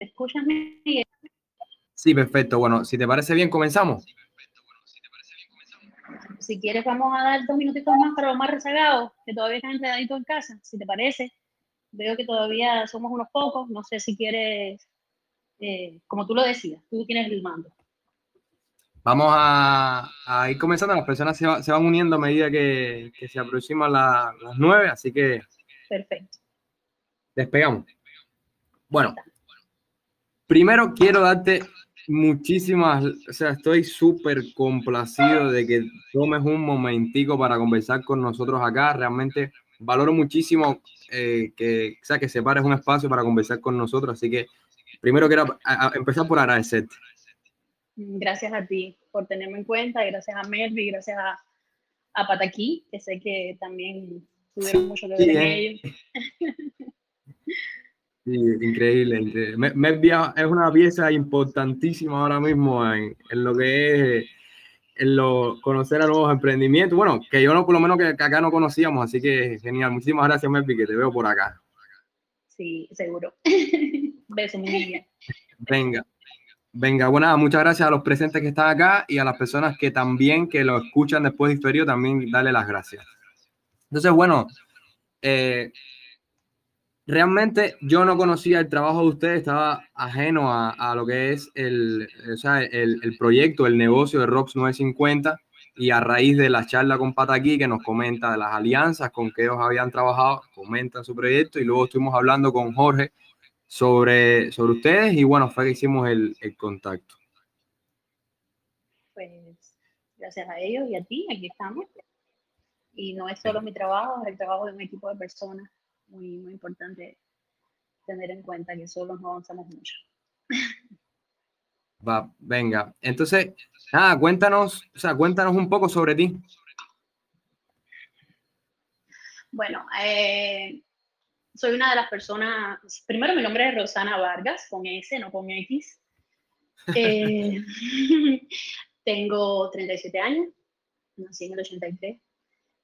escuchas, Miguel? Sí, perfecto. Bueno, si te parece bien, comenzamos. Si quieres, vamos a dar dos minutitos más para los más rezagados, que todavía están enredaditos en casa, si te parece. Veo que todavía somos unos pocos. No sé si quieres, eh, como tú lo decías, tú tienes el mando. Vamos a, ir comenzando. Las personas se, van uniendo a medida que, se aproximan las nueve, así que. Perfecto. Despegamos. Bueno, primero quiero darte muchísimas, o sea, estoy súper complacido de que tomes un momentico para conversar con nosotros acá. Realmente valoro muchísimo eh, que, o sea, que separes un espacio para conversar con nosotros. Así que primero quiero empezar por agradecerte. Gracias a ti por tenerme en cuenta, gracias a Melvi, gracias a, a Pataquí, que sé que también tuvieron mucho que ver en eh. ello. Sí, increíble. Melvia es una pieza importantísima ahora mismo en, en lo que es en lo, conocer a nuevos emprendimientos. Bueno, que yo no, por lo menos que, acá no conocíamos, así que genial. Muchísimas gracias, Melvi, que te veo por acá. Sí, seguro. Beso, mi niña. Venga. Venga, bueno, muchas gracias a los presentes que están acá y a las personas que también que lo escuchan después de historia, también darle las gracias. Entonces, bueno, eh, realmente yo no conocía el trabajo de ustedes, estaba ajeno a, lo que es el, o sea, el, el, proyecto, el negocio de ROX 950 y a raíz de la charla con Pataquí que nos comenta de las alianzas con que ellos habían trabajado, comentan su proyecto y luego estuvimos hablando con Jorge sobre, sobre ustedes y bueno, fue que hicimos el, el contacto. Pues gracias a ellos y a ti, aquí estamos. Y no es solo mi trabajo, es el trabajo de un equipo de personas muy, muy importante tener en cuenta que solo no avanzamos mucho. Va, venga. Entonces, nada, cuéntanos, o sea, cuéntanos un poco sobre ti. Bueno, eh, soy una de las personas, primero mi nombre es Rosana Vargas, con S, no con X. Eh, tengo 37 años, nací en el 83.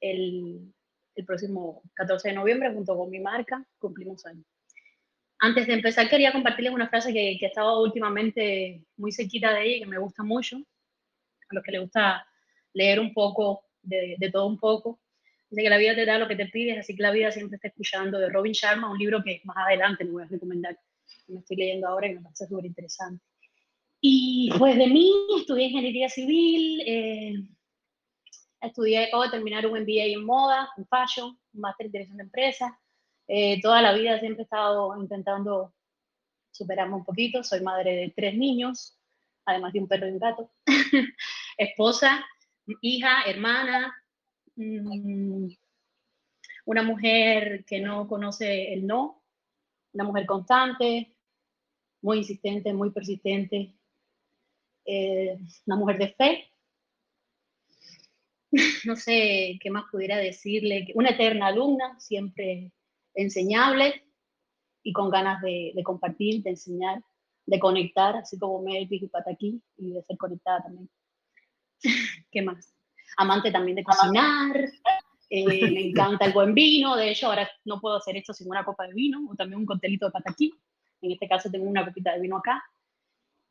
El, el próximo 14 de noviembre, junto con mi marca, cumplimos años. Antes de empezar, quería compartirles una frase que, que he estado últimamente muy cerquita de ella y que me gusta mucho. A los que les gusta leer un poco, de, de todo un poco, de que la vida te da lo que te pides, así que la vida siempre está escuchando, de Robin Sharma, un libro que más adelante me voy a recomendar, me estoy leyendo ahora y me parece súper interesante. Y pues de mí, estudié ingeniería civil, eh, estudié, acabo de terminar un MBA en moda, en fashion, un máster en dirección de empresas. Eh, toda la vida siempre he estado intentando superarme un poquito. Soy madre de tres niños, además de un perro y un gato. Esposa, hija, hermana, Mm, una mujer que no conoce el no, una mujer constante, muy insistente, muy persistente, eh, una mujer de fe. No sé qué más pudiera decirle, una eterna alumna, siempre enseñable y con ganas de, compartir, de enseñar, de conectar, así como Melvin y Pataquí, y de ser conectada también. ¿Qué más? amante también de cocinar, eh, me encanta el buen vino, de hecho ahora no puedo hacer esto sin una copa de vino, o también un coctelito de pataquí, en este caso tengo una copita de vino acá,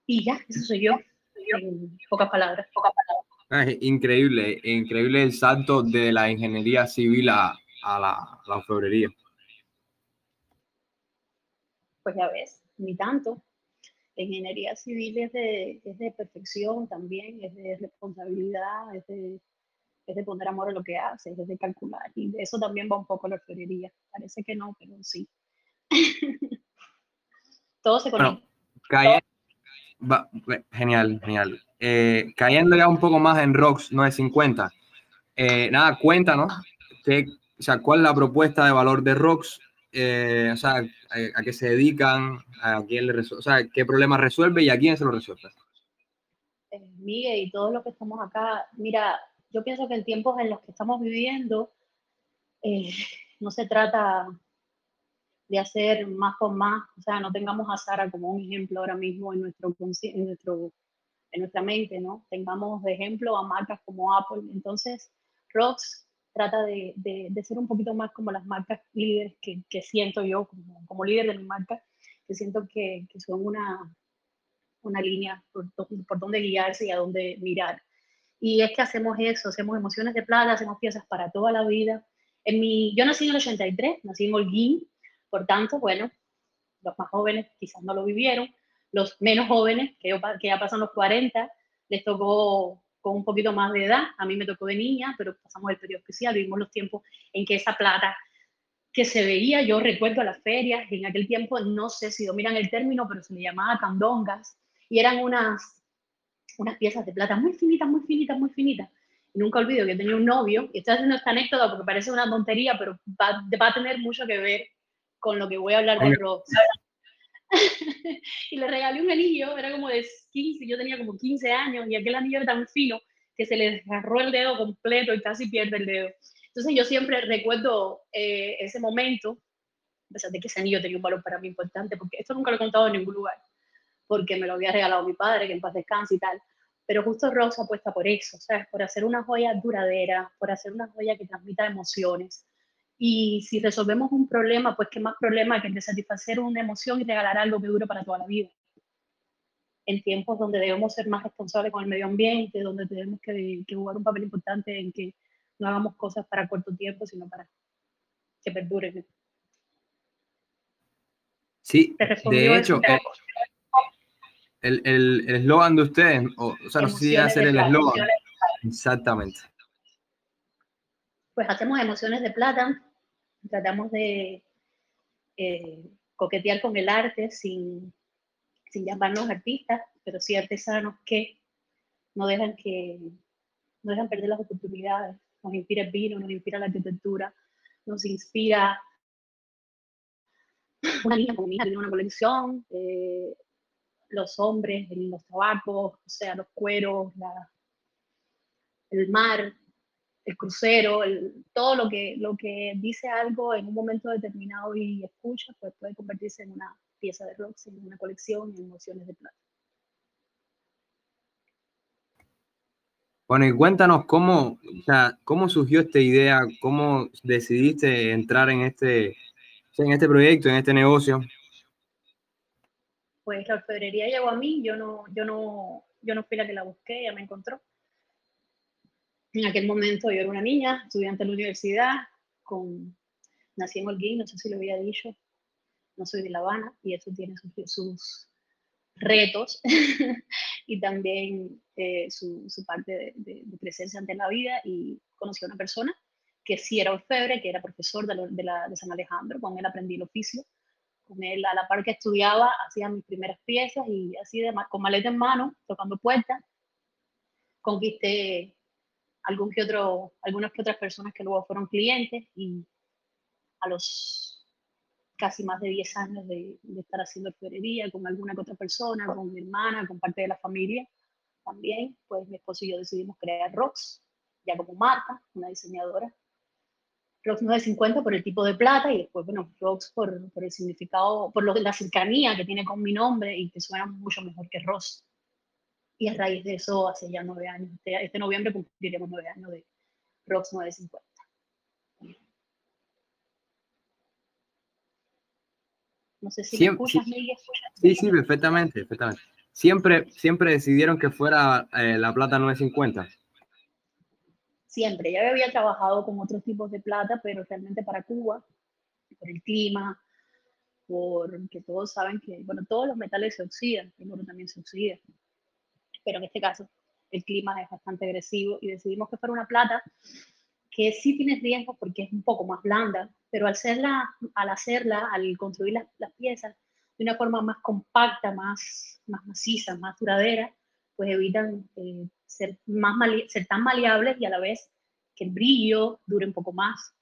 y ya, eso soy yo, en pocas palabras. Pocas palabras. Increíble, increíble el salto de la ingeniería civil a, a la, la orfebrería. Pues ya ves, ni tanto. La ingeniería civil es de, es de perfección también, es de responsabilidad, es de es de poner amor a lo que haces, es de calcular. Y de eso también va un poco la orfebrería. Parece que no, pero sí. Todo se conecta. Genial, genial. Eh, cayendo ya un poco más en Rocks 950. Eh, nada, cuéntanos qué, o sea, cuál es la propuesta de valor de Rocks, eh, o sea, a, qué se dedican, a quién le o sea, qué problemas resuelve y a quién se lo resuelve. Eh, Miguel y todos los que estamos acá, mira, yo pienso que en tiempos en los que estamos viviendo, eh, no se trata de hacer más con más, o sea, no tengamos a Sara como un ejemplo ahora mismo en, nuestro, en, nuestro, en nuestra mente, ¿no? Tengamos de ejemplo a marcas como Apple. Entonces, Rox trata de, de, ser un poquito más como las marcas líderes que, que siento yo como, como, líder de mi marca, que siento que, que son una, una línea por, por dónde guiarse y a dónde mirar. Y es que hacemos eso, hacemos emociones de plata, hacemos piezas para toda la vida. En mi, yo nací en el 83, nací en Holguín, por tanto, bueno, los más jóvenes quizás no lo vivieron, los menos jóvenes, que, que ya pasan los 40, les tocó con un poquito más de edad, a mí me tocó de niña, pero pasamos el periodo especial, vivimos los tiempos en que esa plata que se veía, yo recuerdo a las ferias, en aquel tiempo, no sé si dominan el término, pero se le llamaba candongas, y eran unas, unas piezas de plata muy finitas, muy finitas, muy finitas. Y nunca olvido que tenía un novio, y estoy haciendo esta anécdota porque parece una tontería, pero va, va a tener mucho que ver con lo que voy a hablar de Ross. y le regalé un anillo, era como de 15, yo tenía como 15 años, y aquel anillo era tan fino que se le desgarró el dedo completo y casi pierde el dedo. Entonces yo siempre recuerdo eh, ese momento, a pesar de que ese anillo tenía un valor para mí importante, porque esto nunca lo he contado en ningún lugar, porque me lo había regalado mi padre, que en paz descanse y tal. Pero justo Rosa apuesta por eso, ¿sabes? Por hacer una joya duradera, por hacer una joya que transmita emociones. Y si resolvemos un problema, pues qué más problema que el de satisfacer una emoción y regalar algo que dure para toda la vida. En tiempos donde debemos ser más responsables con el medio ambiente, donde tenemos que, que jugar un papel importante en que no hagamos cosas para corto tiempo, sino para que perduren. Sí, de hecho, el eslogan de ustedes, o, sea, no sé si hacer el eslogan. Exactamente. Pues hacemos emociones de plata, tratamos de eh, coquetear con el arte sin, sin llamarnos artistas, pero sí artesanos que no dejan que no dejan perder las oportunidades. Nos inspira el vino, nos inspira la arquitectura, nos inspira una niña como mi hija tiene una colección, eh, los hombres, los tabacos, o sea, los cueros, el mar, el crucero, todo lo que, lo que dice algo en un momento determinado y escucha, pues puede convertirse en una pieza de rock, en una colección, en emociones de plata. Bueno, y cuéntanos cómo, o sea, cómo surgió esta idea, cómo decidiste entrar en este, en este proyecto, en este negocio. Pues la orfebrería llegó a mí, yo no, yo no, yo no fui la que la busqué, ella me encontró. En aquel momento yo era una niña, estudiante de la universidad, con, nací en Holguín, no sé si lo había dicho, no soy de La Habana y eso tiene sus, sus retos y también eh, su, su, parte de, presencia ante la vida y conocí a una persona que sí era orfebre, que era profesor de, de, la, de San Alejandro, con él aprendí el oficio, con él a la par que estudiaba hacía mis primeras piezas y así de, con maleta en mano, tocando puertas, conquisté algún que otro, algunas que otras personas que luego fueron clientes y a los casi más de 10 años de, estar haciendo orfebrería con alguna que otra persona, con mi hermana, con parte de la familia también, pues mi esposo y yo decidimos crear Rox, ya como marca, una diseñadora. Rox 950 por el tipo de plata y después, bueno, Rox por, por el significado, por lo, la cercanía que tiene con mi nombre y que suena mucho mejor que Ross. Y a raíz de eso, hace ya nueve años, este, este noviembre cumpliremos nueve años de Rox 950. No sé si escuchas, sí, Sí, sí, perfectamente, perfectamente. Siempre, siempre decidieron que fuera eh, la plata 950. Siempre. Ya había trabajado con otros tipos de plata, pero realmente para Cuba, por el clima, porque todos saben que, bueno, todos los metales se oxidan, el oro también se oxida, pero en este caso el clima es bastante agresivo y decidimos que fuera una plata que sí tiene riesgo porque es un poco más blanda, pero al, hacerla, al hacerla, al construir las, piezas de una forma más compacta, más, más maciza, más duradera, pues evitan eh, ser, más ser tan maleables y a la vez que el brillo dure un poco más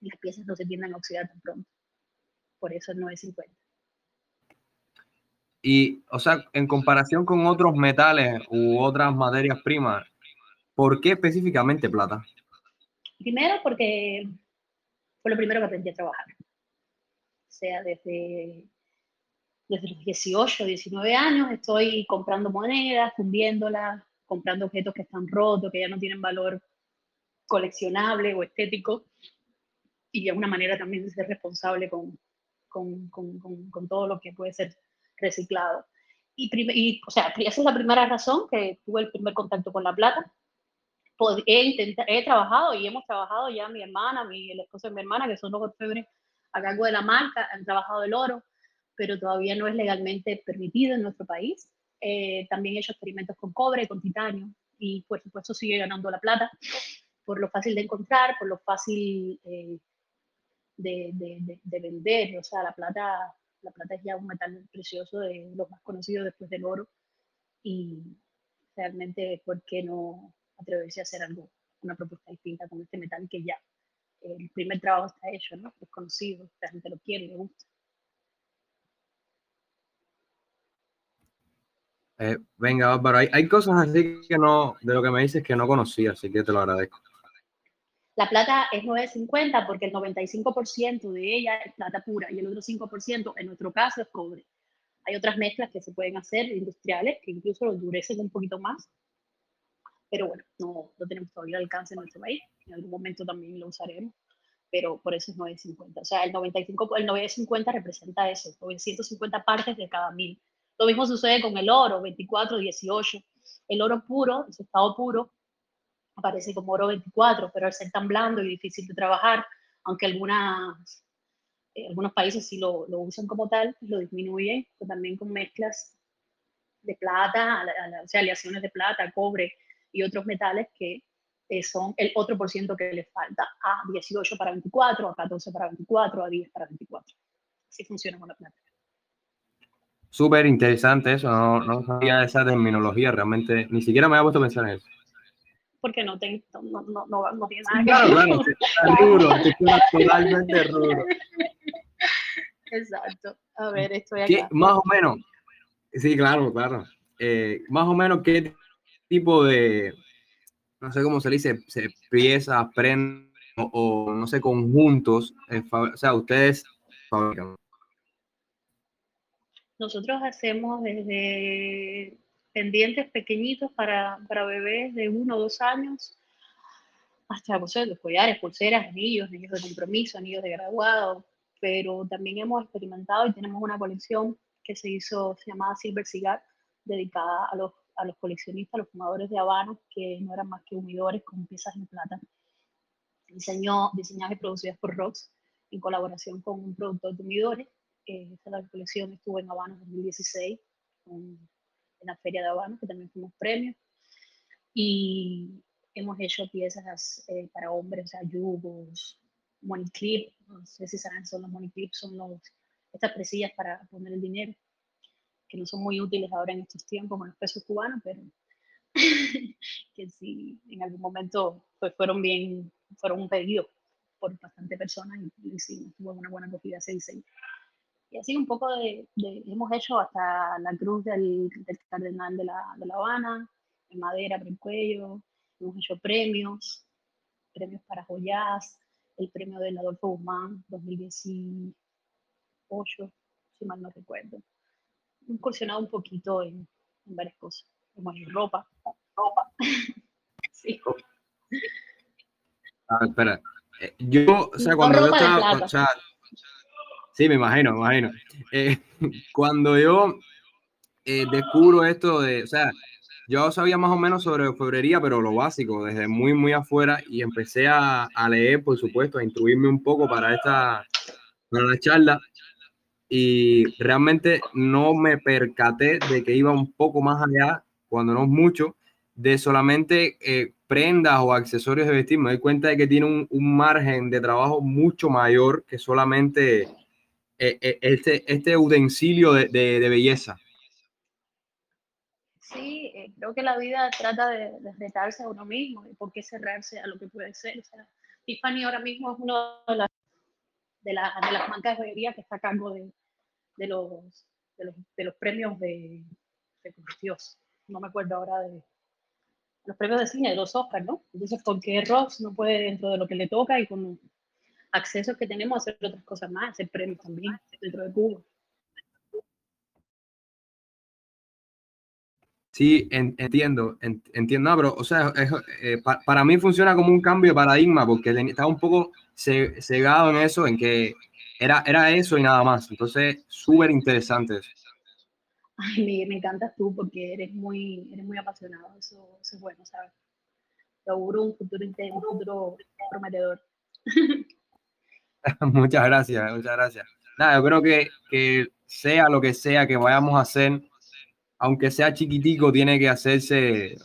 y las piezas no se tiendan a oxidar tan pronto. Por eso el 950. Y, o sea, en comparación con otros metales u otras materias primas, ¿por qué específicamente plata? Primero porque fue lo primero que aprendí a trabajar. O sea, desde, desde los 18, 19 años estoy comprando monedas, fundiéndolas, comprando objetos que están rotos, que ya no tienen valor coleccionable o estético. Y es una manera también de ser responsable con, con, con, con, todo lo que puede ser reciclado. Y, y, o sea, esa es la primera razón que tuve el primer contacto con la plata. He, he trabajado y hemos trabajado ya mi hermana, mi, el esposo de mi hermana, que son los orfebres a cargo de la marca, han trabajado el oro, pero todavía no es legalmente permitido en nuestro país. Eh, también he hecho experimentos con cobre, con titanio, y por supuesto sigue ganando la plata por lo fácil de encontrar, por lo fácil eh, de, de, de, vender. O sea, la plata, la plata es ya un metal precioso de los más conocidos después del oro. Y realmente, ¿por qué no atreverse a hacer algo, una propuesta distinta con este metal que ya el primer trabajo está hecho, ¿no? Es conocido, la gente lo quiere, le gusta. Eh, venga, Álvaro, hay, hay, cosas así que no, de lo que me dices que no conocía, así que te lo agradezco. La plata es 9.50 porque el 95% de ella es plata pura y el otro 5% en nuestro caso es cobre. Hay otras mezclas que se pueden hacer industriales que incluso lo endurecen un poquito más, pero bueno, no, no tenemos todavía alcance en nuestro país. En algún momento también lo usaremos, pero por eso es 9.50. O sea, el 95, el 9.50 representa eso, 950 partes de cada mil. Lo mismo sucede con el oro, 24, 18. El oro puro, en su estado puro, aparece como oro 24, pero al ser tan blando y difícil de trabajar, aunque algunas, eh, algunos países sí lo, lo, usan como tal, lo disminuyen, pues también con mezclas de plata, o sea, aleaciones de plata, cobre y otros metales que eh, son el otro por ciento que les falta, a 18 para 24, a 14 para 24, a 10 para 24. Así funciona con la plata. Súper interesante eso, no, no sabía esa terminología, realmente ni siquiera me había puesto a pensar en eso porque no, tengo, no, no, no, no tiene nada que ver. Claro, claro, ruro, totalmente ruro. Exacto. A ver, estoy acá. Más o menos, sí, claro, claro. Eh, más o menos, ¿qué tipo de, no sé cómo se dice, se piezas, prendas o, no sé, conjuntos, eh, o sea, ustedes fabrican? Nosotros hacemos desde pendientes pequeñitos para, para bebés de uno o dos años, hasta los collares, pulseras, anillos, anillos de compromiso, anillos de graduado, pero también hemos experimentado y tenemos una colección que se hizo, se llamaba Silver Cigar, dedicada a los, a los coleccionistas, a los fumadores de Habana, que no eran más que humidores con piezas de plata. Diseñó, diseñadas y producidas por Rox en colaboración con un productor de humidores. Eh, esta colección estuvo en Habana en 2016 con en la Feria de Habana, que también fuimos premios. Y hemos hecho piezas eh, para hombres, o sea, yugos, money clip, no sé si saben, son los money clips, son los, estas presillas para poner el dinero, que no son muy útiles ahora en estos tiempos con los pesos cubanos, pero que sí, en algún momento pues fueron bien, fueron un pedido por bastante personas y, sí, tuvo una buena acogida ese diseño. Y así un poco de, hemos hecho hasta la cruz del, del Cardenal de la, de la, Habana, en madera por el cuello, hemos hecho premios, premios para joyas, el premio del Adolfo Guzmán 2018, si mal no recuerdo. Hemos incursionado un poquito en, en varias cosas, como en ropa. ropa. sí. Ah, espera. Eh, yo, o sea, cuando yo estaba, o sea, Sí, me imagino, me imagino. Eh, cuando yo eh, descubro esto de, o sea, yo sabía más o menos sobre orfebrería, pero lo básico, desde muy, muy afuera, y empecé a, a leer, por supuesto, a instruirme un poco para esta, para la charla, y realmente no me percaté de que iba un poco más allá, cuando no es mucho, de solamente eh, prendas o accesorios de vestir. Me doy cuenta de que tiene un, un margen de trabajo mucho mayor que solamente este, este utensilio de, de, belleza. Sí, eh, creo que la vida trata de, retarse a uno mismo y por qué cerrarse a lo que puede ser. O sea, Tiffany ahora mismo es uno de las, de, de las marcas de joyería que está a cargo de, de los, los, de los premios de, Dios, no me acuerdo ahora de los premios de cine, de los Oscars, ¿no? Entonces, porque Ross no puede dentro de lo que le toca y con accesos que tenemos a hacer otras cosas más, hacer premios también dentro de Cuba. Sí, entiendo, entiendo, pero, o sea, eh, para mí funciona como un cambio de paradigma, porque estaba un poco cegado en eso, en que era, era eso y nada más. Entonces, súper interesante eso. Ay, Miguel, me encantas tú porque eres muy, eres muy apasionado. Eso, eso es bueno, ¿sabes? Te auguro un futuro, un futuro prometedor. muchas gracias, muchas gracias. Nada, yo creo que, que sea lo que sea que vayamos a hacer, aunque sea chiquitico, tiene que hacerse eh,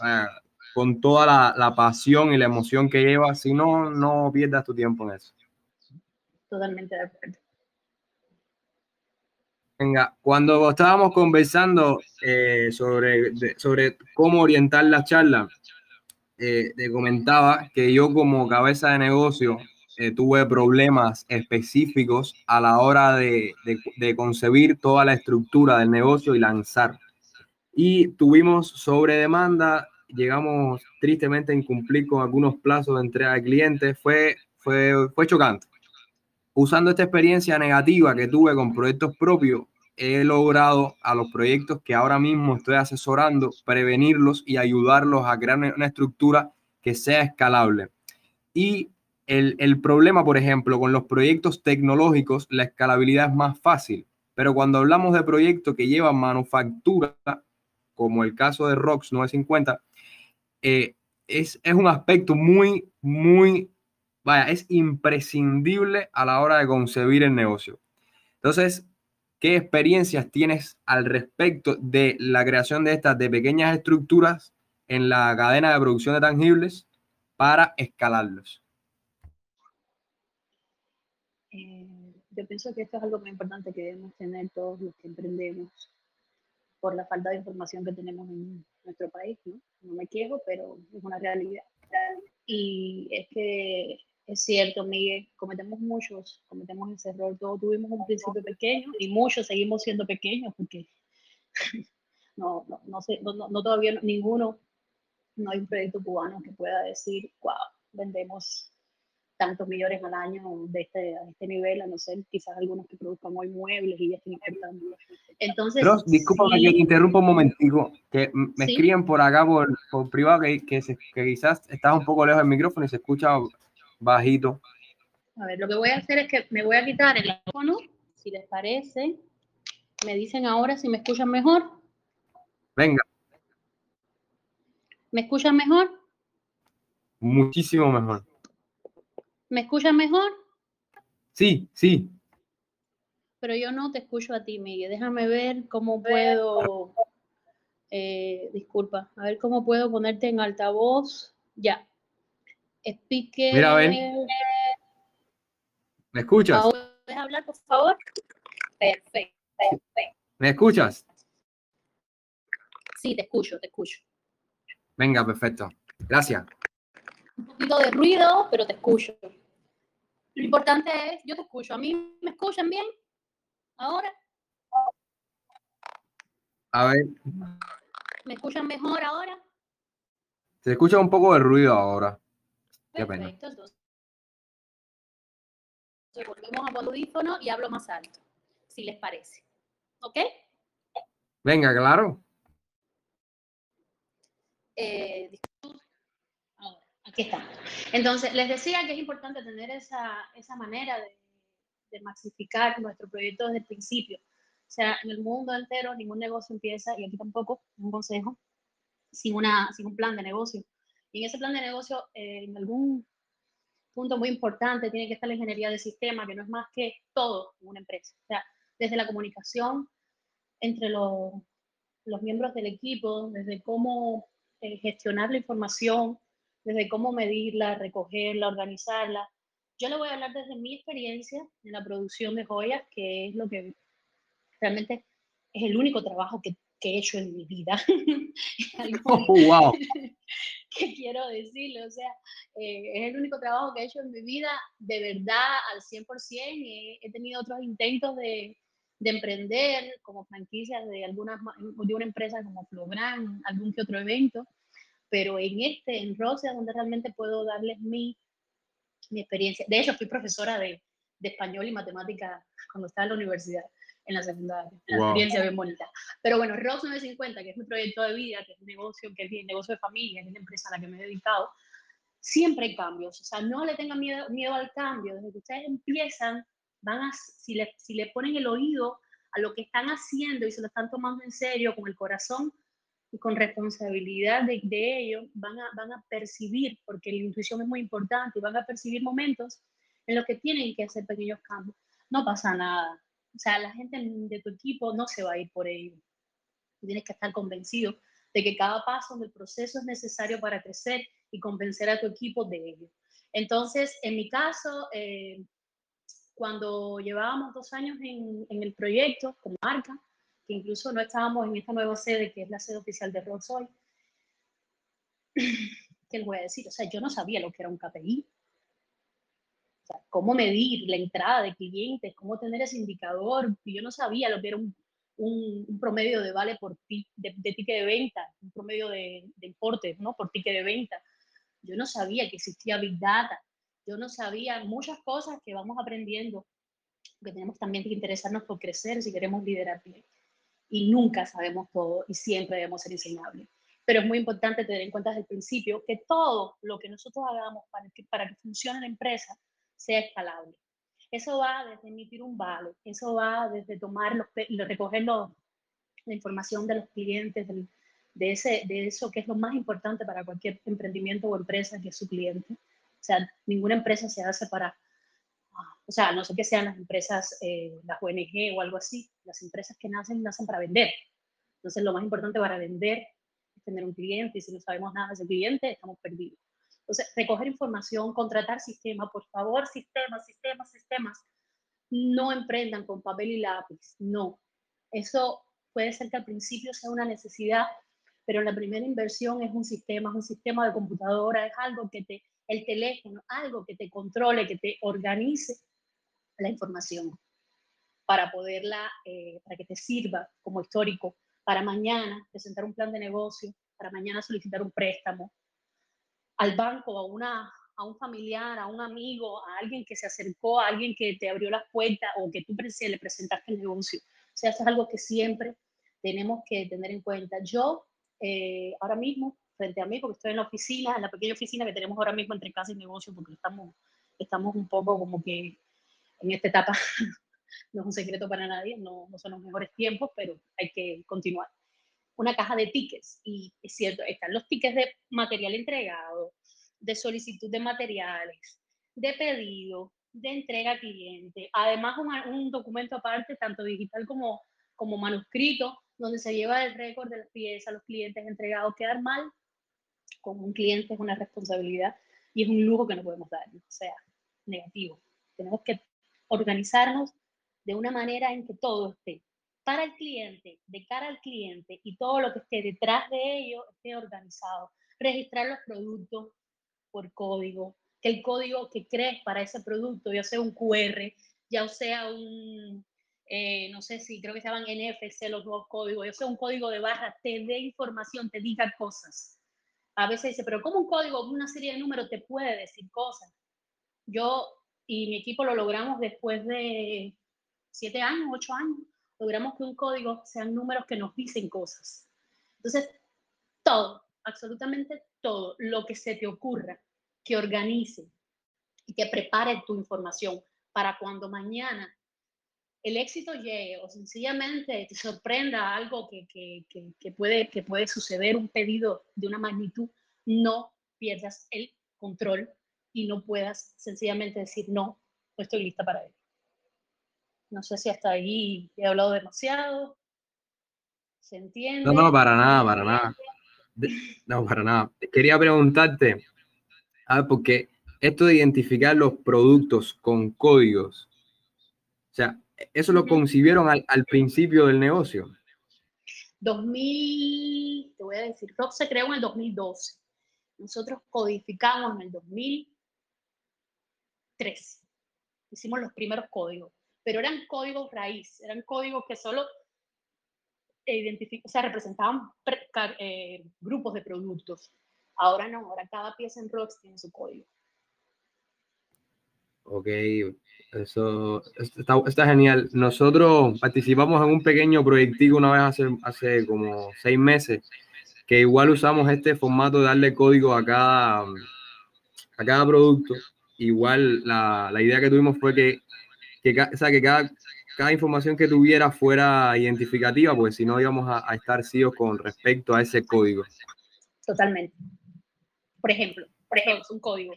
con toda la, la, pasión y la emoción que lleva. Si no, no pierdas tu tiempo en eso. Totalmente de acuerdo. Venga, cuando estábamos conversando eh, sobre, sobre cómo orientar la charla, eh, te comentaba que yo como cabeza de negocio eh, tuve problemas específicos a la hora de, de, concebir toda la estructura del negocio y lanzar. Y tuvimos sobre demanda, llegamos tristemente a incumplir con algunos plazos de entrega de clientes, fue, fue, fue chocante usando esta experiencia negativa que tuve con proyectos propios, he logrado a los proyectos que ahora mismo estoy asesorando, prevenirlos y ayudarlos a crear una estructura que sea escalable. Y el, problema, por ejemplo, con los proyectos tecnológicos, la escalabilidad es más fácil. Pero cuando hablamos de proyectos que llevan manufactura, como el caso de ROX 950, eh, es, es un aspecto muy, muy vaya, es imprescindible a la hora de concebir el negocio. Entonces, ¿qué experiencias tienes al respecto de la creación de estas de pequeñas estructuras en la cadena de producción de tangibles para escalarlos? Eh, yo pienso que esto es algo muy importante que debemos tener todos los que emprendemos por la falta de información que tenemos en nuestro país. No, no me quejo, pero es una realidad. Y es que es cierto, Miguel, cometemos muchos, cometemos ese error. Todos tuvimos un principio pequeño y muchos seguimos siendo pequeños porque no, no, no, sé, no, no, todavía ninguno, no hay un proyecto cubano que pueda decir, wow, vendemos tantos millones al año de este, este nivel, a no ser quizás algunos que produzcan hoy muebles y ya estén importando. Entonces, Pero, disculpa que te interrumpa un momentico, que me escriben por acá por, por privado que, que, que, quizás estás un poco lejos del micrófono y se escucha bajito. A ver, lo que voy a hacer es que me voy a quitar el teléfono, si les parece. Me dicen ahora si me escuchan mejor. Venga. ¿Me escuchan mejor? Muchísimo mejor. ¿Me escuchan mejor? Sí, sí. Pero yo no te escucho a ti, Miguel. Déjame ver cómo puedo. Eh, disculpa, a ver cómo puedo ponerte en altavoz. Ya. Speaker. Mira, ven. ¿Me escuchas? ¿Puedes hablar, por favor? Perfecto, perfecto. ¿Me escuchas? Sí, te escucho, te escucho. Venga, perfecto. Gracias. Un poquito de ruido, pero te escucho. Lo importante es, yo te escucho. ¿A mí me escuchan bien? ¿Ahora? A ver. ¿Me escuchan mejor ahora? Se escucha un poco de ruido ahora. Perfecto, entonces volvemos a audífono y hablo más alto, si les parece. ¿Ok? Venga, claro. Eh, aquí está. Entonces, les decía que es importante tener esa, esa manera de, de maxificar nuestro proyecto desde el principio. O sea, en el mundo entero ningún negocio empieza, y aquí tampoco, un consejo, sin, una, sin un plan de negocio. Y en ese plan de negocio, eh, en algún punto muy importante, tiene que estar la ingeniería de sistema, que no es más que todo en una empresa. O sea, desde la comunicación entre los, los miembros del equipo, desde cómo eh, gestionar la información, desde cómo medirla, recogerla, organizarla. Yo le voy a hablar desde mi experiencia en la producción de joyas, que es lo que realmente es el único trabajo que que he hecho en mi vida. oh, wow. ¿Qué quiero decirle? O sea, eh, es el único trabajo que he hecho en mi vida de verdad al 100%. He, he tenido otros intentos de, de, emprender como franquicias de, algunas, de una empresa como Flogran, algún que otro evento, pero en este, en Rosia, donde realmente puedo darles mi, mi experiencia. De hecho, fui profesora de, de español y matemática cuando estaba en la universidad en la secundaria. Una experiencia bien bonita. Pero bueno, Rox 950, que es mi proyecto de vida, que es un negocio, que es mi negocio de familia, que es la empresa a la que me he dedicado, siempre hay cambios. O sea, no le tengan miedo, miedo al cambio. Desde que ustedes empiezan, van a, si le, si le ponen el oído a lo que están haciendo y se lo están tomando en serio con el corazón y con responsabilidad de, de ello, van a, van a percibir, porque la intuición es muy importante, y van a percibir momentos en los que tienen que hacer pequeños cambios. No pasa nada. O sea, la gente de tu equipo no se va a ir por ello. tienes que estar convencido de que cada paso del proceso es necesario para crecer y convencer a tu equipo de ello. Entonces, en mi caso, eh, cuando llevábamos dos años en, en, el proyecto como marca, que incluso no estábamos en esta nueva sede, que es la sede oficial de Rolls Royce, ¿qué les voy a decir? O sea, yo no sabía lo que era un KPI. O sea, cómo medir la entrada de clientes, cómo tener ese indicador. Yo no sabía lo que era un, promedio de vale por de, de, ticket de venta, un promedio de, de importe, ¿no? Por ticket de venta. Yo no sabía que existía Big Data. Yo no sabía muchas cosas que vamos aprendiendo, que tenemos también que interesarnos por crecer si queremos liderar bien. Y nunca sabemos todo y siempre debemos ser enseñables. Pero es muy importante tener en cuenta desde el principio que todo lo que nosotros hagamos para que, para que funcione la empresa sea escalable. Eso va desde emitir un vale, eso va desde tomar los, recoger los, la información de los clientes, del, de, ese, de eso que es lo más importante para cualquier emprendimiento o empresa, que es su cliente. O sea, ninguna empresa se hace para, o sea, no sé qué sean las empresas, eh, las ONG o algo así, las empresas que nacen, nacen para vender. Entonces, lo más importante para vender es tener un cliente y si no sabemos nada de ese cliente, estamos perdidos. Entonces, recoger información, contratar sistemas, por favor, sistemas, sistemas, sistemas. No emprendan con papel y lápiz, no. Eso puede ser que al principio sea una necesidad, pero la primera inversión es un sistema, es un sistema de computadora, es algo que te el teléfono, algo que te controle, que te organice la información para poderla, eh, para que te sirva como histórico para mañana presentar un plan de negocio, para mañana solicitar un préstamo al banco, a, una, a un familiar, a un amigo, a alguien que se acercó, a alguien que te abrió las puertas o que tú le presentaste el negocio. O sea, eso es algo que siempre tenemos que tener en cuenta. Yo, eh, ahora mismo, frente a mí, porque estoy en la oficina, en la pequeña oficina que tenemos ahora mismo entre casa y negocio, porque estamos, estamos un poco como que en esta etapa, no es un secreto para nadie, no, no son los mejores tiempos, pero hay que continuar. Una caja de tickets, y es cierto, están los tickets de material entregado, de solicitud de materiales, de pedido, de entrega a cliente, además un, un documento aparte, tanto digital como, como manuscrito, donde se lleva el récord de las piezas, los clientes entregados. Quedar mal con un cliente es una responsabilidad y es un lujo que no podemos dar, o sea, negativo. Tenemos que organizarnos de una manera en que todo esté para el cliente, de cara al cliente y todo lo que esté detrás de ello esté organizado. Registrar los productos por código, que el código que crees para ese producto, ya sea un QR, ya sea un, eh, no sé si creo que se llaman NFC los nuevos códigos, ya sea un código de barra, te dé información, te diga cosas a veces dice, pero ¿cómo un código, una serie de números te puede decir cosas? Yo y mi equipo lo logramos después de siete años, ocho años. Logramos que un código sean números que nos dicen cosas. Entonces, todo, absolutamente todo lo que se te ocurra, que organice y que prepare tu información para cuando mañana el éxito llegue o sencillamente te sorprenda algo que, que, que, puede, que puede suceder, un pedido de una magnitud, no pierdas el control y no puedas sencillamente decir, no, no estoy lista para ello. No sé si hasta ahí he hablado demasiado. ¿Se entiende? No, no, para nada, para nada. No, para nada. Quería preguntarte, a ver, porque esto de identificar los productos con códigos, o sea, eso lo concibieron al, al, principio del negocio. 2000, te voy a decir, Rock se creó en el 2012. Nosotros codificamos en el 2003. Hicimos los primeros códigos, pero eran códigos raíz, eran códigos que solo o sea, representaban eh, grupos de productos. Ahora no, ahora cada pieza en Rox tiene su código. Ok, eso está, genial. Nosotros participamos en un pequeño proyectico una vez hace, hace como seis meses, que igual usamos este formato de darle código a cada, a cada producto. Igual la, la idea que tuvimos fue que, que, o que cada, cada información que tuviera fuera identificativa, pues si no íbamos a, a estar ciegos con respecto a ese código. Totalmente. Por ejemplo, por ejemplo, un código.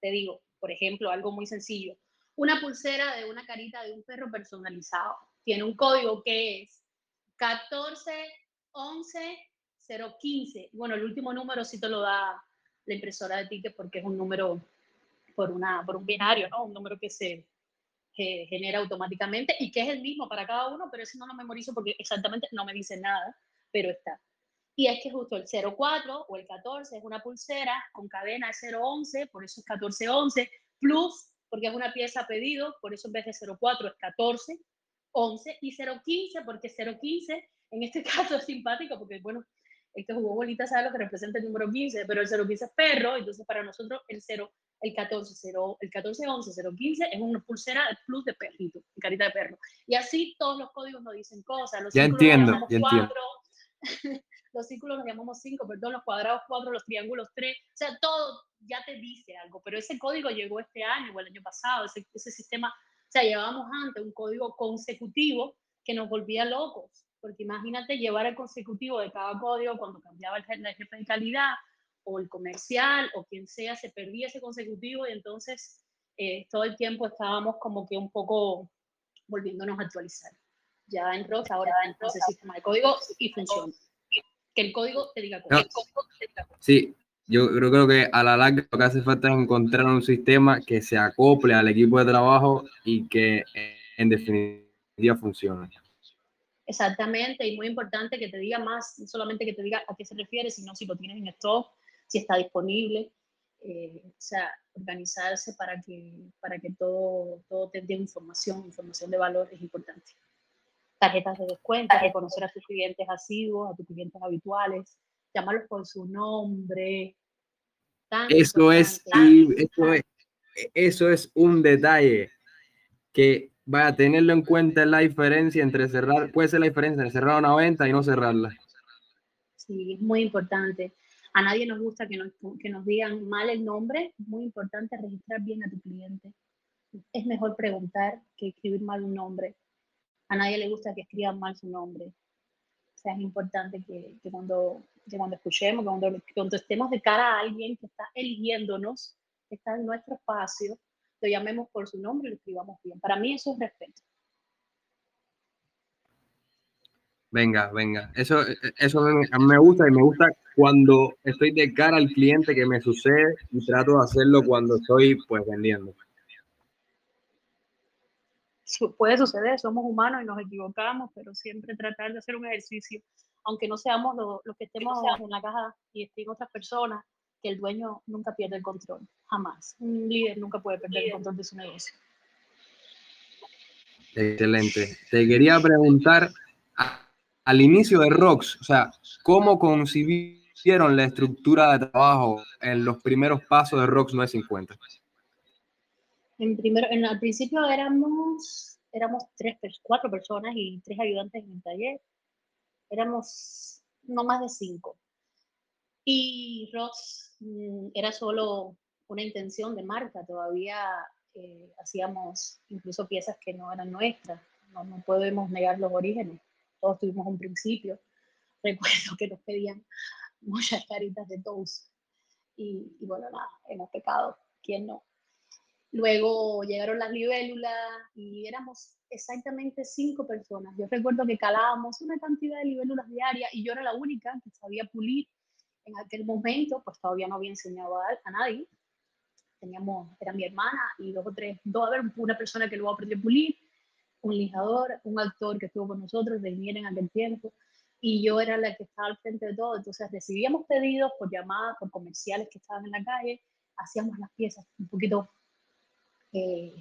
Te digo, por ejemplo, algo muy sencillo. Una pulsera de una carita de un perro personalizado. Tiene un código que es 14 11 015. Bueno, el último número sí te lo da la impresora de tickets porque es un número por, una, por un binario, ¿no? Un número que se genera automáticamente y que es el mismo para cada uno, pero ese no lo memorizo porque exactamente no me dice nada, pero está. Y es que justo el 04 o el 14 es una pulsera con cadena de 011, por eso es 1411, plus, porque es una pieza pedido, por eso en vez de 04 es 14, 11 y 015, porque 015 en este caso es simpático, porque bueno, el que jugó bolita sabe lo que representa el número 15, pero el 015 es perro, entonces para nosotros el 0, el 14, 0, el 14, 11, 015 es una pulsera plus de perrito, de carita de perro. Y así todos los códigos nos dicen cosas. Los ya entiendo, ya entiendo. los círculos los llamamos 5, perdón, los cuadrados 4, los triángulos 3, o sea, todo ya te dice algo, pero ese código llegó este año o el año pasado, ese, ese sistema, o sea, llevábamos antes un código consecutivo que nos volvía locos, porque imagínate llevar el consecutivo de cada código cuando cambiaba el jefe de calidad o el comercial o quien sea, se perdía ese consecutivo y entonces eh, todo el tiempo estábamos como que un poco volviéndonos a actualizar. Ya en ROS ahora en ese sistema de código y funciona. Que el código te diga cosas. Sí, yo creo que a la larga lo que hace falta es encontrar un sistema que se acople al equipo de trabajo y que en definitiva funcione. Exactamente, y muy importante que te diga más, no solamente que te diga a qué se refiere, sino si lo tienes en stock, si está disponible. Eh, o sea, organizarse para que, para que todo, todo te dé información, información de valor es importante tarjetas de descuento, reconocer a tus clientes asiduos, a tus clientes habituales, llamarlos por su nombre. Eso es, eso es, eso es un detalle que va a tenerlo en cuenta la diferencia entre cerrar, puede ser la diferencia entre cerrar una venta y no cerrarla. Sí, es muy importante. A nadie nos gusta que nos, que nos digan mal el nombre. Es muy importante registrar bien a tu cliente. Es mejor preguntar que escribir mal un nombre a nadie le gusta que escriban mal su nombre. O sea, es importante que, cuando, cuando escuchemos, que cuando, estemos de cara a alguien que está eligiéndonos, que está en nuestro espacio, lo llamemos por su nombre y lo escribamos bien. Para mí eso es respeto. Venga, venga. Eso, eso me gusta y me gusta cuando estoy de cara al cliente que me sucede y trato de hacerlo cuando estoy pues vendiendo puede suceder, somos humanos y nos equivocamos, pero siempre tratar de hacer un ejercicio, aunque no seamos los que estemos en la caja y estén otras personas, que el dueño nunca pierde el control, jamás. Un líder nunca puede perder el control de su negocio. Excelente. Te quería preguntar, al inicio de ROX, o sea, ¿cómo concibieron la estructura de trabajo en los primeros pasos de ROX 950? En primero, en, al principio éramos, éramos tres, cuatro personas y tres ayudantes en el taller. Éramos no más de cinco. Y Ross mm, era solo una intención de marca. Todavía eh, hacíamos incluso piezas que no eran nuestras. No, podemos negar los orígenes. Todos tuvimos un principio. Recuerdo que nos pedían muchas caritas de toast. Y, y bueno, nada, hemos pecado. ¿Quién no? Luego llegaron las libélulas y éramos exactamente cinco personas. Yo recuerdo que calábamos una cantidad de libélulas diarias y yo era la única que sabía pulir en aquel momento, pues todavía no había enseñado a, nadie. Teníamos, era mi hermana y dos o tres, dos, a ver, una persona que luego aprendió a pulir, un lijador, un actor que estuvo con nosotros de en aquel tiempo y yo era la que estaba al frente de todo. Entonces recibíamos pedidos por llamadas, por comerciales que estaban en la calle, hacíamos las piezas un poquito eh,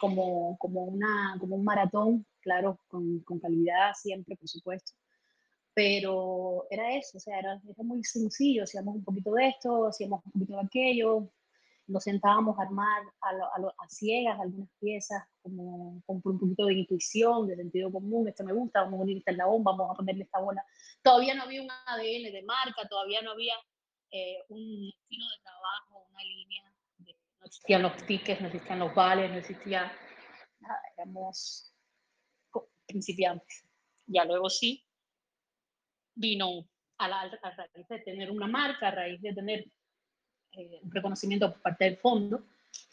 como, como, una, como un maratón, claro, con, con, calidad siempre, por supuesto. Pero era eso, o sea, era, era muy sencillo, hacíamos un poquito de esto, hacíamos un poquito de aquello, nos sentábamos a armar a, a, a ciegas algunas piezas, como, con un poquito de intuición, de sentido común, esto me gusta, vamos a unir esta en la bomba, vamos a ponerle esta bola. Todavía no había un ADN de marca, todavía no había eh, un estilo de trabajo, una línea existían los tickets, no existían los vales, no existía nada, éramos principiantes. Ya luego sí, vino a, la, a raíz de tener una marca, a raíz de tener eh, un reconocimiento por parte del fondo,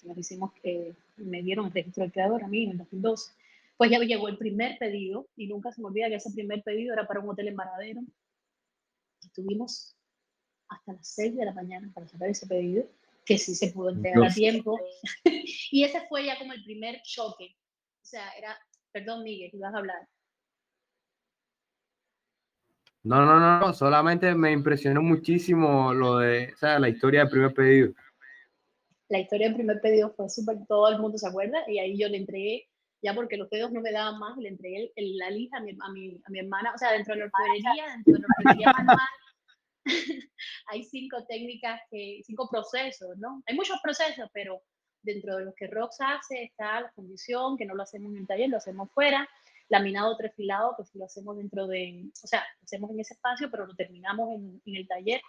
que nos hicimos que me dieron el registro de creador a mí en el 2012, pues ya llegó el primer pedido y nunca se me olvida que ese primer pedido era para un hotel en Varadero. Estuvimos hasta las 6 de la mañana para sacar ese pedido, que sí se pudo entregar a tiempo. y ese fue ya como el primer choque. O sea, era, perdón Miguel, ibas a hablar. No, no, no, solamente me impresionó muchísimo lo de, o sea, la historia del primer pedido. La historia del primer pedido fue súper, todo el mundo se acuerda, y ahí yo le entregué, ya porque los dedos no me daban más, le entregué la lija a mi, a mi, a mi hermana, o sea, dentro de la orfebrería, dentro de la orfebrería manual, hay cinco técnicas, que, cinco procesos, ¿no? Hay muchos procesos, pero dentro de los que Rox hace está la fundición, que no lo hacemos en el taller, lo hacemos fuera, laminado trefilado, pues lo hacemos dentro de, o sea, lo hacemos en ese espacio, pero lo terminamos en, en, el taller.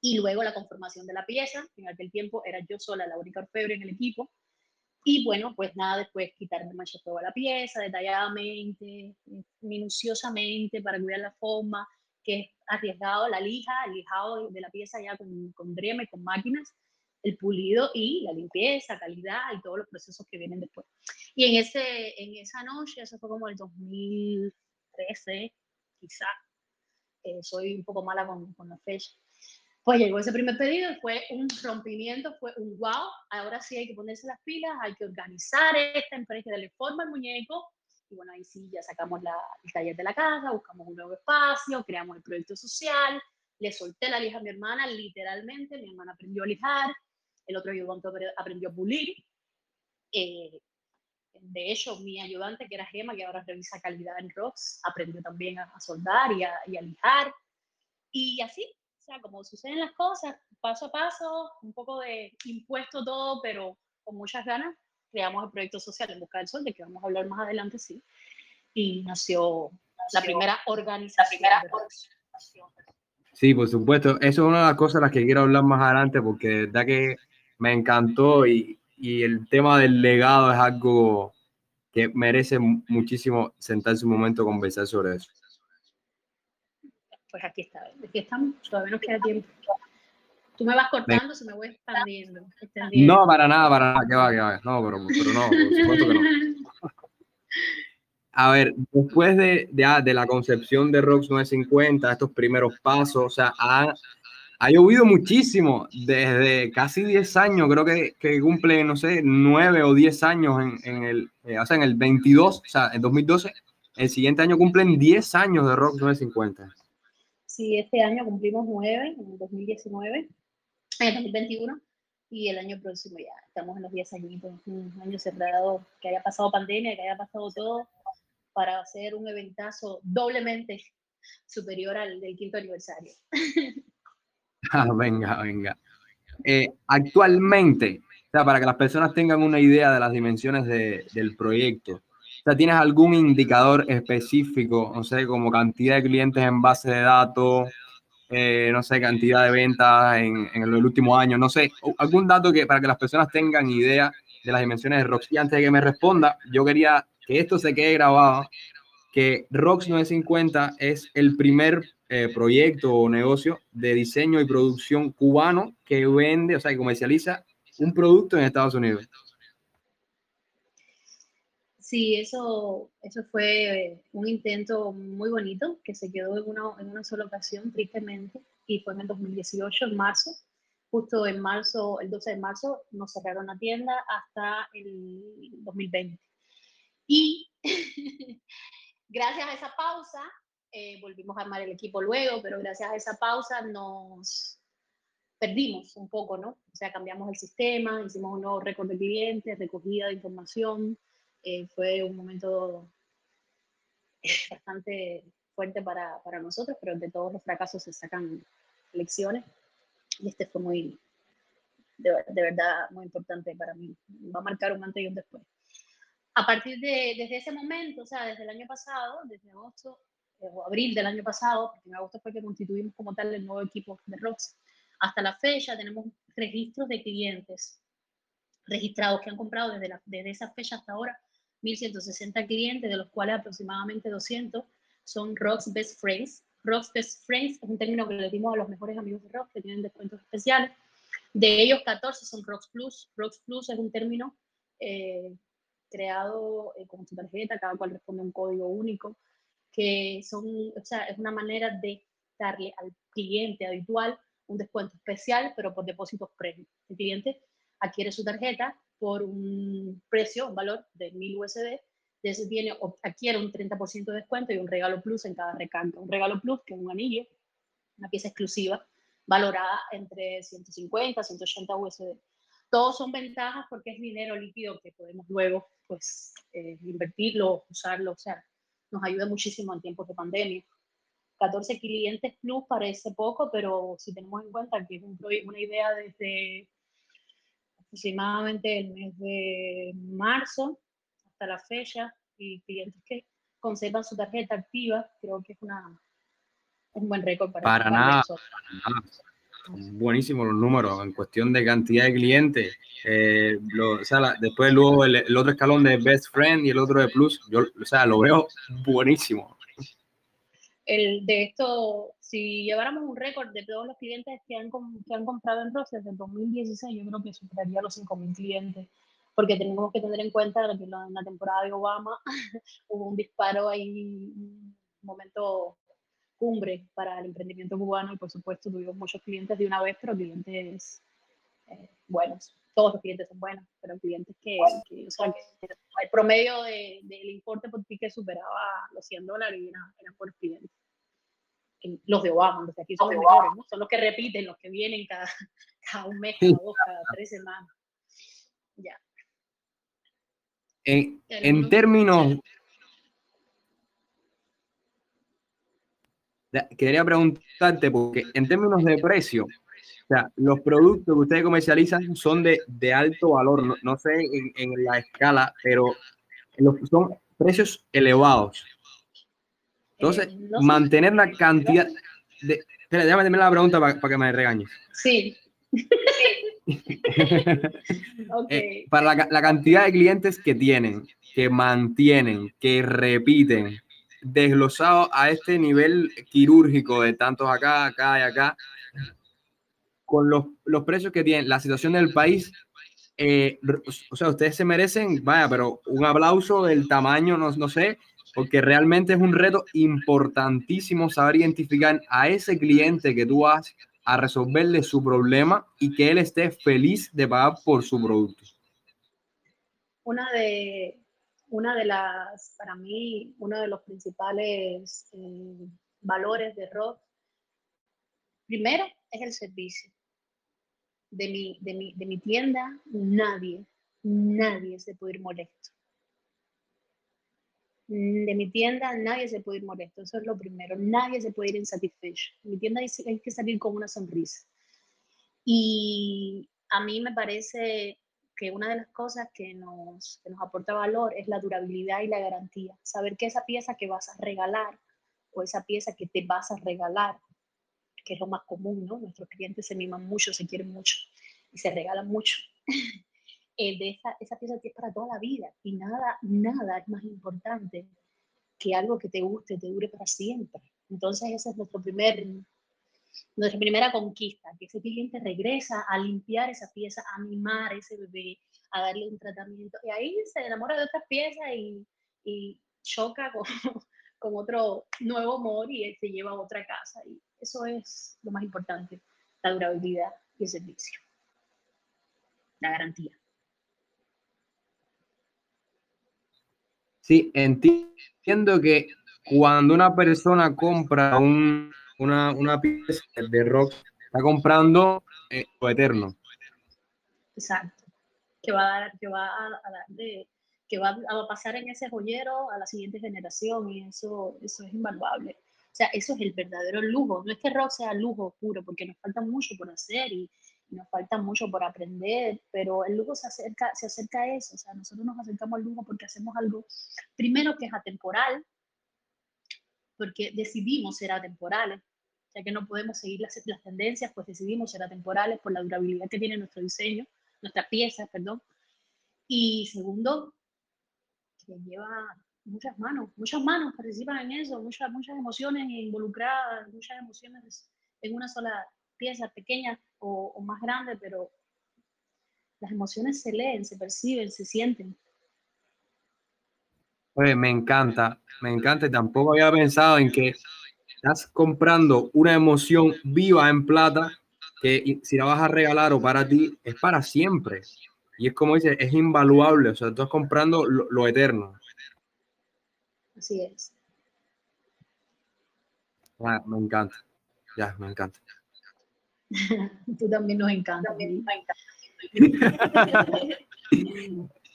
Y luego la conformación de la pieza, en aquel tiempo era yo sola la única orfebre en el equipo. Y bueno, pues nada, después quitarme mancha toda la pieza, detalladamente, minuciosamente, para cuidar la forma, que es arriesgado la lija, el lijado de la pieza ya con, con dreme, con máquinas, el pulido y la limpieza, calidad y todos los procesos que vienen después. Y en, ese, en esa noche, eso fue como el 2013, quizá, eh, soy un poco mala con, con la fecha, pues llegó ese primer pedido fue un rompimiento, fue un wow, ahora sí hay que ponerse las pilas, hay que organizar esta empresa, darle forma al muñeco, y bueno, ahí sí ya sacamos la, el taller de la casa, buscamos un nuevo espacio, creamos el proyecto social, le solté la lija a mi hermana, literalmente, mi hermana aprendió a lijar, el otro ayudante aprendió a pulir. Eh, de hecho, mi ayudante, que era Gema, que ahora revisa calidad en ROX, aprendió también a, soldar y a, y a, lijar. Y así, o sea, como suceden las cosas, paso a paso, un poco de impuesto todo, pero con muchas ganas, creamos el proyecto social en Busca del Sol, de que vamos a hablar más adelante, sí. Y nació, nació la primera organización. La primera organización. Sí, por supuesto. Eso es una de las cosas de las que quiero hablar más adelante, porque de verdad que me encantó y, y el tema del legado es algo que merece muchísimo sentarse un momento a conversar sobre eso. Pues aquí está, aquí estamos, todavía nos queda tiempo. Tú me vas cortando, se me voy expandiendo, extendiendo. No, para nada, para nada, que va, que va. No, pero, pero no, por supuesto que no. A ver, después de, de, de la concepción de ROX 950, estos primeros pasos, o sea, han, ha llovido muchísimo desde casi 10 años, creo que, que cumple, no sé, 9 o 10 años en, en el, eh, o sea, en el 22, o sea, en 2012, el siguiente año cumplen 10 años de Rock 950. Sí, este año cumplimos 9, en el 2019, en el 2021, y el año próximo ya estamos en los 10 añitos, un año cerrado, que haya pasado pandemia, que haya pasado todo, para hacer un eventazo doblemente superior al del quinto aniversario. Ah, venga, venga. Eh, actualmente, o sea, para que las personas tengan una idea de las dimensiones de, del proyecto, o sea, ¿tienes algún indicador específico, no sé, como cantidad de clientes en base de datos, eh, no sé, cantidad de ventas en, en, el último año, no sé, algún dato que para que las personas tengan idea de las dimensiones de Rox. Y antes de que me responda, yo quería que esto se quede grabado, que Rox 950 es el primer eh, proyecto o negocio de diseño y producción cubano que vende, o sea, que comercializa un producto en Estados Unidos. Sí, eso, eso fue un intento muy bonito que se quedó en una, en una sola ocasión, tristemente, y fue en el 2018, en marzo. Justo en marzo, el 12 de marzo, nos cerraron la tienda hasta el 2020. Y gracias a esa pausa, eh, volvimos a armar el equipo luego, pero gracias a esa pausa nos perdimos un poco, ¿no? O sea, cambiamos el sistema, hicimos un nuevo récord de clientes, recogida de información, eh, fue un momento bastante fuerte para, para, nosotros, pero de todos los fracasos se sacan lecciones y este fue muy, de, de, verdad, muy importante para mí. Va a marcar un antes y un después. A partir de desde ese momento, o sea, desde el año pasado, desde agosto, o abril del año pasado, porque en agosto fue que constituimos como tal el nuevo equipo de ROX. Hasta la fecha tenemos registros de clientes registrados que han comprado desde, la, desde esa fecha hasta ahora 1.160 clientes, de los cuales aproximadamente 200 son Rock's Best Friends. Rock's Best Friends es un término que le dimos a los mejores amigos de Rock que tienen descuentos especiales. De ellos, 14 son Rocks Plus. Rocks Plus es un término eh, creado eh, con su tarjeta, cada cual responde a un código único, que son, o sea, es una manera de darle al cliente habitual un descuento especial, pero por depósitos previos. El cliente adquiere su tarjeta por un precio, un valor de 1000 USD, ese tiene, adquiere un 30% de descuento y un regalo plus en cada recarga. Un regalo plus, que es un anillo, una pieza exclusiva, valorada entre 150 180 USD. Todos son ventajas porque es dinero líquido que podemos luego pues, eh, invertirlo, usarlo, o sea, nos ayuda muchísimo en tiempos de pandemia. 14 clientes plus parece poco, pero si tenemos en cuenta que es un una idea desde aproximadamente el mes de marzo hasta la fecha y clientes que conservan su tarjeta activa, creo que es una un buen récord para, para nada, Buenísimos los números en cuestión de cantidad de clientes. Eh, o sea, después luego el, el, otro escalón de Best Friend y el otro de Plus, yo o sea, lo veo buenísimo el, de esto, si lleváramos un récord de todos los clientes que han, que han comprado en Ross desde 2016, yo creo que superaría los 5.000 clientes, porque tenemos que tener en cuenta que en la temporada de Obama hubo un disparo ahí, un momento cumbre para el emprendimiento cubano y por supuesto tuvimos muchos clientes de una vez, pero clientes eh, buenos. Todos los clientes son buenos, pero clientes que, o sea, que el promedio de, del importe por ticket superaba los 100 dólares y eran, por clientes. Los de Obama, los de aquí son los mejores, ¿no? son los que repiten, los que vienen cada, cada un mes, cada dos, cada tres semanas. Ya. En, en términos quería preguntarte, porque en términos de precio, o sea, los productos que ustedes comercializan son de, de alto valor, no, sé en, en, la escala, pero son precios elevados. Entonces, eh, mantener la cantidad de... Espera, déjame terminar la pregunta para, para que me regañes. Sí. okay. eh, para la, la cantidad de clientes que tienen, que mantienen, que repiten, desglosado a este nivel quirúrgico de tantos acá, acá y acá, con los, los precios que tienen, la situación del país, eh, o sea, ustedes se merecen, vaya, pero un aplauso del tamaño, no, no sé, porque realmente es un reto importantísimo saber identificar a ese cliente que tú vas a resolverle su problema y que él esté feliz de pagar por su producto. Una de, una de las, para mí, uno de los principales eh, valores de rock, primero es el servicio. De mi, de, mi, de mi tienda, nadie, nadie se puede ir molesto. De mi tienda, nadie se puede ir molesto. Eso es lo primero. Nadie se puede ir insatisfecho. Mi tienda hay que salir con una sonrisa. Y a mí me parece que una de las cosas que nos, que nos aporta valor es la durabilidad y la garantía. Saber que esa pieza que vas a regalar o esa pieza que te vas a regalar, que es lo más común, ¿no? Nuestros clientes se miman mucho, se quieren mucho y se regalan mucho. de esa, esa pieza es para toda la vida y nada, nada es más importante que algo que te guste, te dure para siempre. Entonces ese es nuestro primer nuestra primera conquista, que ese cliente regresa a limpiar esa pieza, a mimar ese bebé, a darle un tratamiento. Y ahí se enamora de otra pieza y, y choca con, con, otro nuevo amor y se lleva a otra casa. Y eso es lo más importante, la durabilidad y el servicio. La garantía. Sí, entiendo que cuando una persona compra un, una, una pieza de rock, está comprando eh, lo eterno. Exacto. Que va a dar, que va a, dar de, que va a pasar en ese joyero a la siguiente generación y eso, eso es invaluable. O sea, eso es el verdadero lujo. No es que rock sea lujo puro, porque nos falta mucho por hacer y, nos falta mucho por aprender, pero el lujo se acerca, se acerca a eso. O sea, nosotros nos acercamos al lujo porque hacemos algo, primero que es atemporal, porque decidimos ser atemporales, ya que no podemos seguir las, las tendencias, pues decidimos ser atemporales por la durabilidad que tiene nuestro diseño, nuestras piezas, perdón, Y segundo, que lleva muchas manos, muchas manos participan en eso, muchas, muchas emociones involucradas, muchas emociones en una sola pieza pequeña o, más grande, pero las emociones se leen, se perciben, se sienten. Oye, me encanta, me encanta tampoco había pensado en que estás comprando una emoción viva en plata que si la vas a regalar o para ti es para siempre. Y es como dice, es invaluable, o sea, estás comprando lo, lo eterno. Así es. Ah, me encanta, ya, me encanta. Tú también nos encanta. También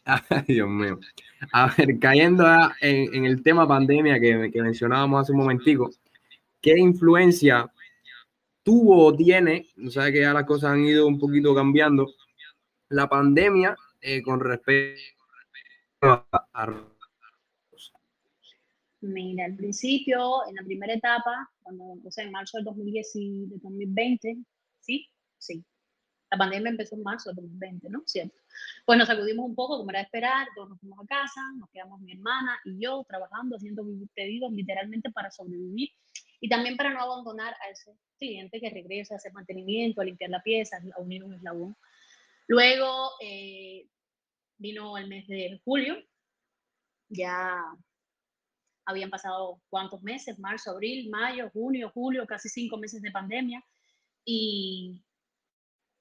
Ay, Dios mío. A ver, cayendo en, en, el tema pandemia que, que, mencionábamos hace un momentico, ¿qué influencia tuvo o tiene? O sea que ya las cosas han ido un poquito cambiando. La pandemia eh, con respecto a. Mira, al principio, en la primera etapa, cuando, sea, en marzo del 2010 y de 2020, ¿sí? Sí, la pandemia empezó en marzo de 2020, ¿no? Cierto. Pues nos sacudimos un poco, como era de esperar, todos nos fuimos a casa, nos quedamos mi hermana y yo trabajando, haciendo pedidos literalmente para sobrevivir y también para no abandonar a ese cliente que regresa a hacer mantenimiento, a limpiar la pieza, a unir un eslabón. Luego eh, vino el mes de julio, ya habían pasado cuántos meses, marzo, abril, mayo, junio, julio, casi cinco meses de pandemia y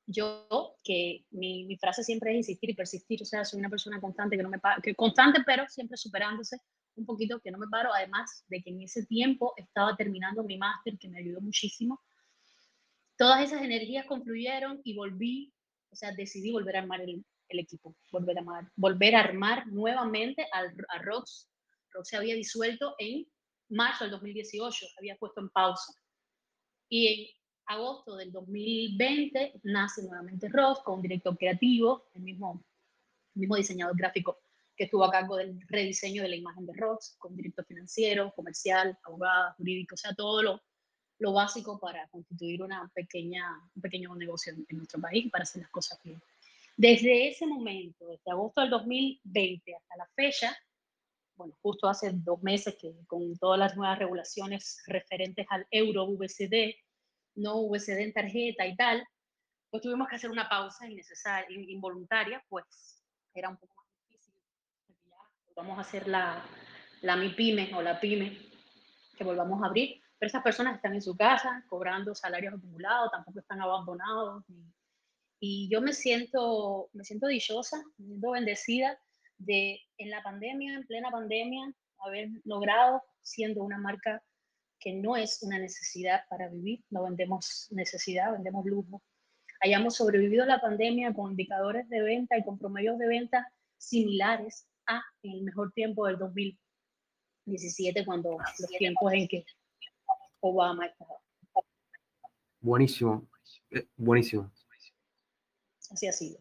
yo, que mi, mi, frase siempre es insistir y persistir, o sea, soy una persona constante, que no me que constante, pero siempre superándose un poquito, que no me paro, además de que en ese tiempo estaba terminando mi máster, que me ayudó muchísimo. Todas esas energías confluyeron y volví, o sea, decidí volver a armar el, equipo, volver a armar, volver a armar nuevamente al, a Rox. Rox se había disuelto en marzo del 2018, había puesto en pausa. Y en agosto del 2020 nace nuevamente Ross con un director creativo, el mismo, el mismo diseñador gráfico que estuvo a cargo del rediseño de la imagen de Ross, con director financiero, comercial, abogado, jurídico, o sea, todo lo, lo básico para constituir una pequeña, un pequeño negocio en, nuestro país para hacer las cosas bien. Desde ese momento, desde agosto del 2020 hasta la fecha, bueno, justo hace dos meses que con todas las nuevas regulaciones referentes al euro VCD, no USD en tarjeta y tal, pues tuvimos que hacer una pausa innecesaria, involuntaria, pues era un poco más difícil. Vamos a hacer la, la MIPYME o la PYME, que volvamos a abrir, pero esas personas están en su casa cobrando salarios acumulados, tampoco están abandonados. Y, yo me siento, me siento dichosa, me siento bendecida de en la pandemia, en plena pandemia, haber logrado, siendo una marca que no es una necesidad para vivir, no vendemos necesidad, vendemos lujo. Hayamos sobrevivido la pandemia con indicadores de venta y con promedios de venta similares a el mejor tiempo del 2017, cuando los tiempos en que Obama estaba. Buenísimo, eh, buenísimo. Así ha sido.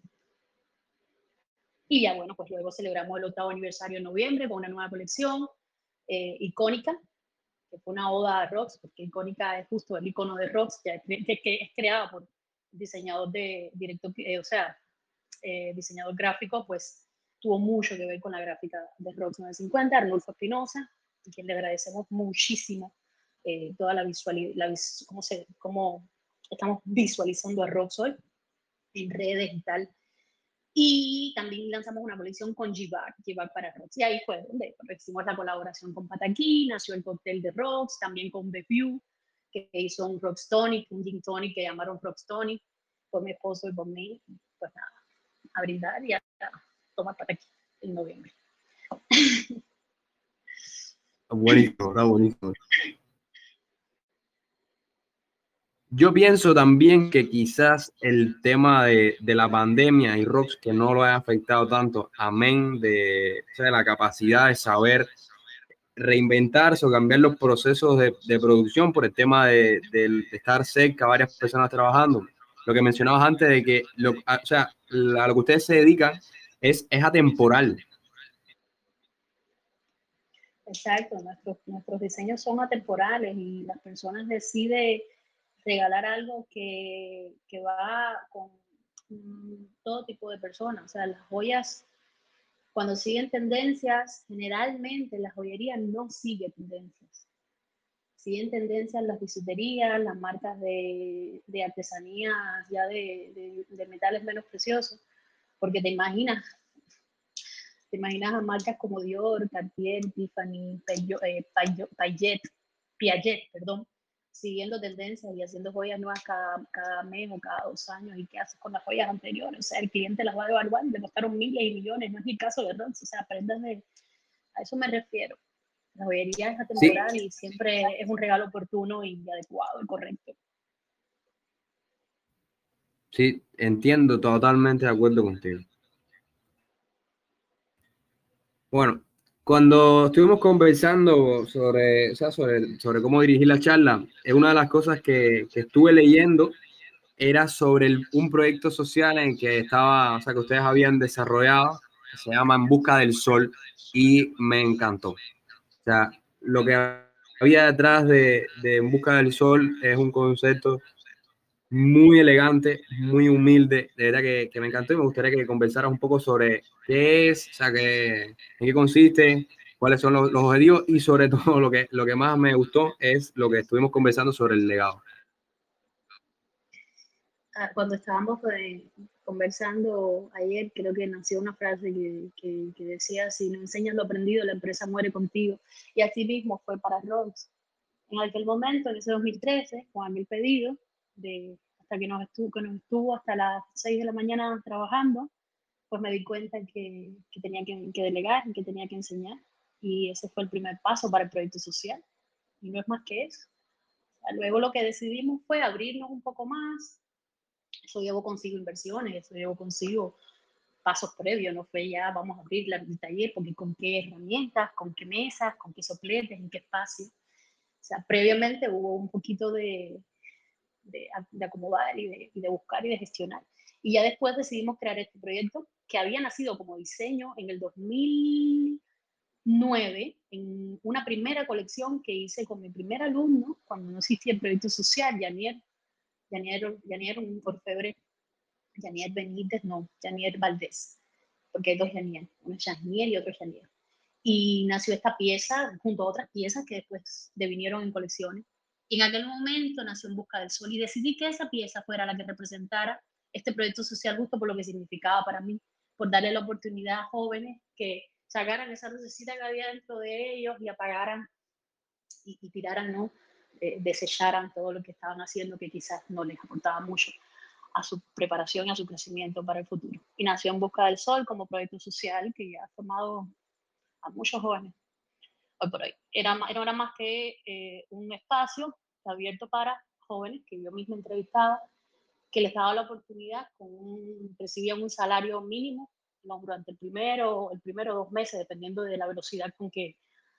Y ya bueno, pues luego celebramos el octavo aniversario en noviembre con una nueva colección eh, icónica que fue una oda a Rox, porque icónica es justo el icono de Rox, que, que, es creado por diseñador de director, eh, o sea, eh, diseñador gráfico, pues tuvo mucho que ver con la gráfica de Rox 950, Arnulfo Espinosa, a quien le agradecemos muchísimo eh, toda la visualidad, cómo, se, cómo estamos visualizando a Rox hoy en redes y tal. Y también lanzamos una colección con Gibar, Gibar para Rocks. Y ahí fue donde hicimos la colaboración con Pataki, nació el cóctel de Rocks, también con Beview, que hizo un Rocks Tonic, un Gin Tonic que llamaron Rocks Tonic, por mi esposo y por mí. Pues nada, a brindar y a tomar Pataki en noviembre. Buenísimo, está buenísimo. Yo pienso también que quizás el tema de, de, la pandemia y ROX que no lo haya afectado tanto, amén de, la capacidad de saber reinventarse o cambiar los procesos de, de producción por el tema de, de, estar cerca, varias personas trabajando. Lo que mencionabas antes de que, lo, o sea, a lo que ustedes se dedican es, es atemporal. Exacto, nuestros, nuestros diseños son atemporales y las personas deciden regalar algo que, que va con todo tipo de personas. O sea, las joyas Cuando siguen tendencias, generalmente la joyería no sigue tendencias. Siguen tendencias las bisuterías, las marcas de, de artesanías ya de, de, metales menos preciosos, porque te imaginas, te imaginas a marcas como Dior, Cartier, Tiffany, eh, Payet, Piaget, perdón, siguiendo tendencias y haciendo joyas nuevas cada, cada, mes o cada dos años. ¿Y qué haces con las joyas anteriores? O sea, el cliente las va a evaluar, le costaron miles y millones, no es mi caso Ross. O sea, aprendan de... A eso me refiero. La joyería es atemporal y siempre es un regalo oportuno y adecuado y correcto. Sí, entiendo, totalmente de acuerdo contigo. Bueno, cuando estuvimos conversando sobre, o sea, sobre, sobre, cómo dirigir la charla, una de las cosas que, que estuve leyendo era sobre un proyecto social en que estaba, o sea, que ustedes habían desarrollado, que se llama En Busca del Sol, y me encantó. O sea, lo que había detrás de, de En Busca del Sol es un concepto muy elegante, muy humilde, de verdad que, que, me encantó y me gustaría que conversaras un poco sobre qué es, o sea, qué, en qué consiste, cuáles son los, objetivos y sobre todo lo que, lo que más me gustó es lo que estuvimos conversando sobre el legado. Ah, cuando estábamos eh, conversando ayer, creo que nació una frase que, que, decía, si no enseñas lo aprendido, la empresa muere contigo. Y así mismo fue para Rolls. En aquel momento, en ese 2013, con mil pedidos, de, hasta que nos, estuvo, que nos estuvo hasta las 6 de la mañana trabajando, pues me di cuenta que, que tenía que, que delegar que tenía que enseñar. Y ese fue el primer paso para el proyecto social. Y no es más que eso. luego lo que decidimos fue abrirnos un poco más. Eso llevó consigo inversiones, eso llevó consigo pasos previos, no fue ya vamos a abrir el taller, porque con qué herramientas, con qué mesas, con qué sopletes, en qué espacio. O sea, previamente hubo un poquito de, de, acomodar y de, y de, buscar y de gestionar. Y ya después decidimos crear este proyecto que había nacido como diseño en el 2009, en una primera colección que hice con mi primer alumno, cuando no existía el proyecto social, Janier, Janier, Janier un orfebre, Janier Benítez, no, Janier Valdés, porque hay dos Janier, uno es Janier y otro Janier. Y nació esta pieza junto a otras piezas que después devinieron en colecciones y en aquel momento nació En Busca del Sol y decidí que esa pieza fuera la que representara este proyecto social justo por lo que significaba para mí, por darle la oportunidad a jóvenes que sacaran esa lucecita que había dentro de ellos y apagaran y, y tiraran, ¿no? Eh, desecharan todo lo que estaban haciendo que quizás no les aportaba mucho a su preparación y a su crecimiento para el futuro. Y nació En Busca del Sol como proyecto social que ha formado a muchos jóvenes hoy por hoy. Era, era más que eh, un espacio abierto para jóvenes que yo misma entrevistaba, que les daba la oportunidad, con un, recibían un salario mínimo durante el primero, el primero dos meses, dependiendo de la velocidad con que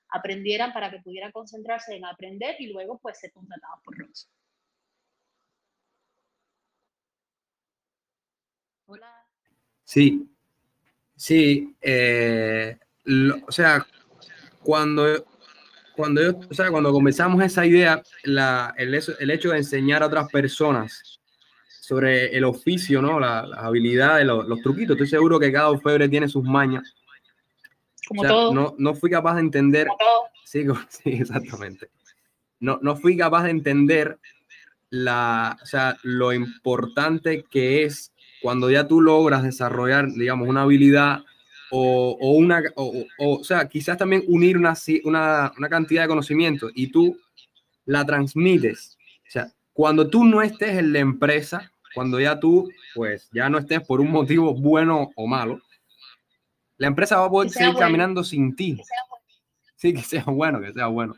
aprendieran para que pudieran concentrarse en aprender y luego pues ser contratados por Ross. Hola. Sí, sí, eh, lo, o sea, cuando cuando yo, o sea, cuando comenzamos esa idea, la, el, el, hecho de enseñar a otras personas sobre el oficio, ¿no? las habilidades, los, los, truquitos, estoy seguro que cada orfebre tiene sus mañas. Como o sea, todo. No, no fui capaz de entender. Sí, sí, exactamente. No, no fui capaz de entender la, o sea, lo importante que es cuando ya tú logras desarrollar, digamos, una habilidad o, o una, o, o, o, sea, quizás también unir una, una, una cantidad de conocimiento y tú la transmites. O sea, cuando tú no estés en la empresa, cuando ya tú, pues, ya no estés por un motivo bueno o malo, la empresa va a poder seguir bueno. caminando sin ti. Que bueno. Sí, que sea bueno, que sea bueno.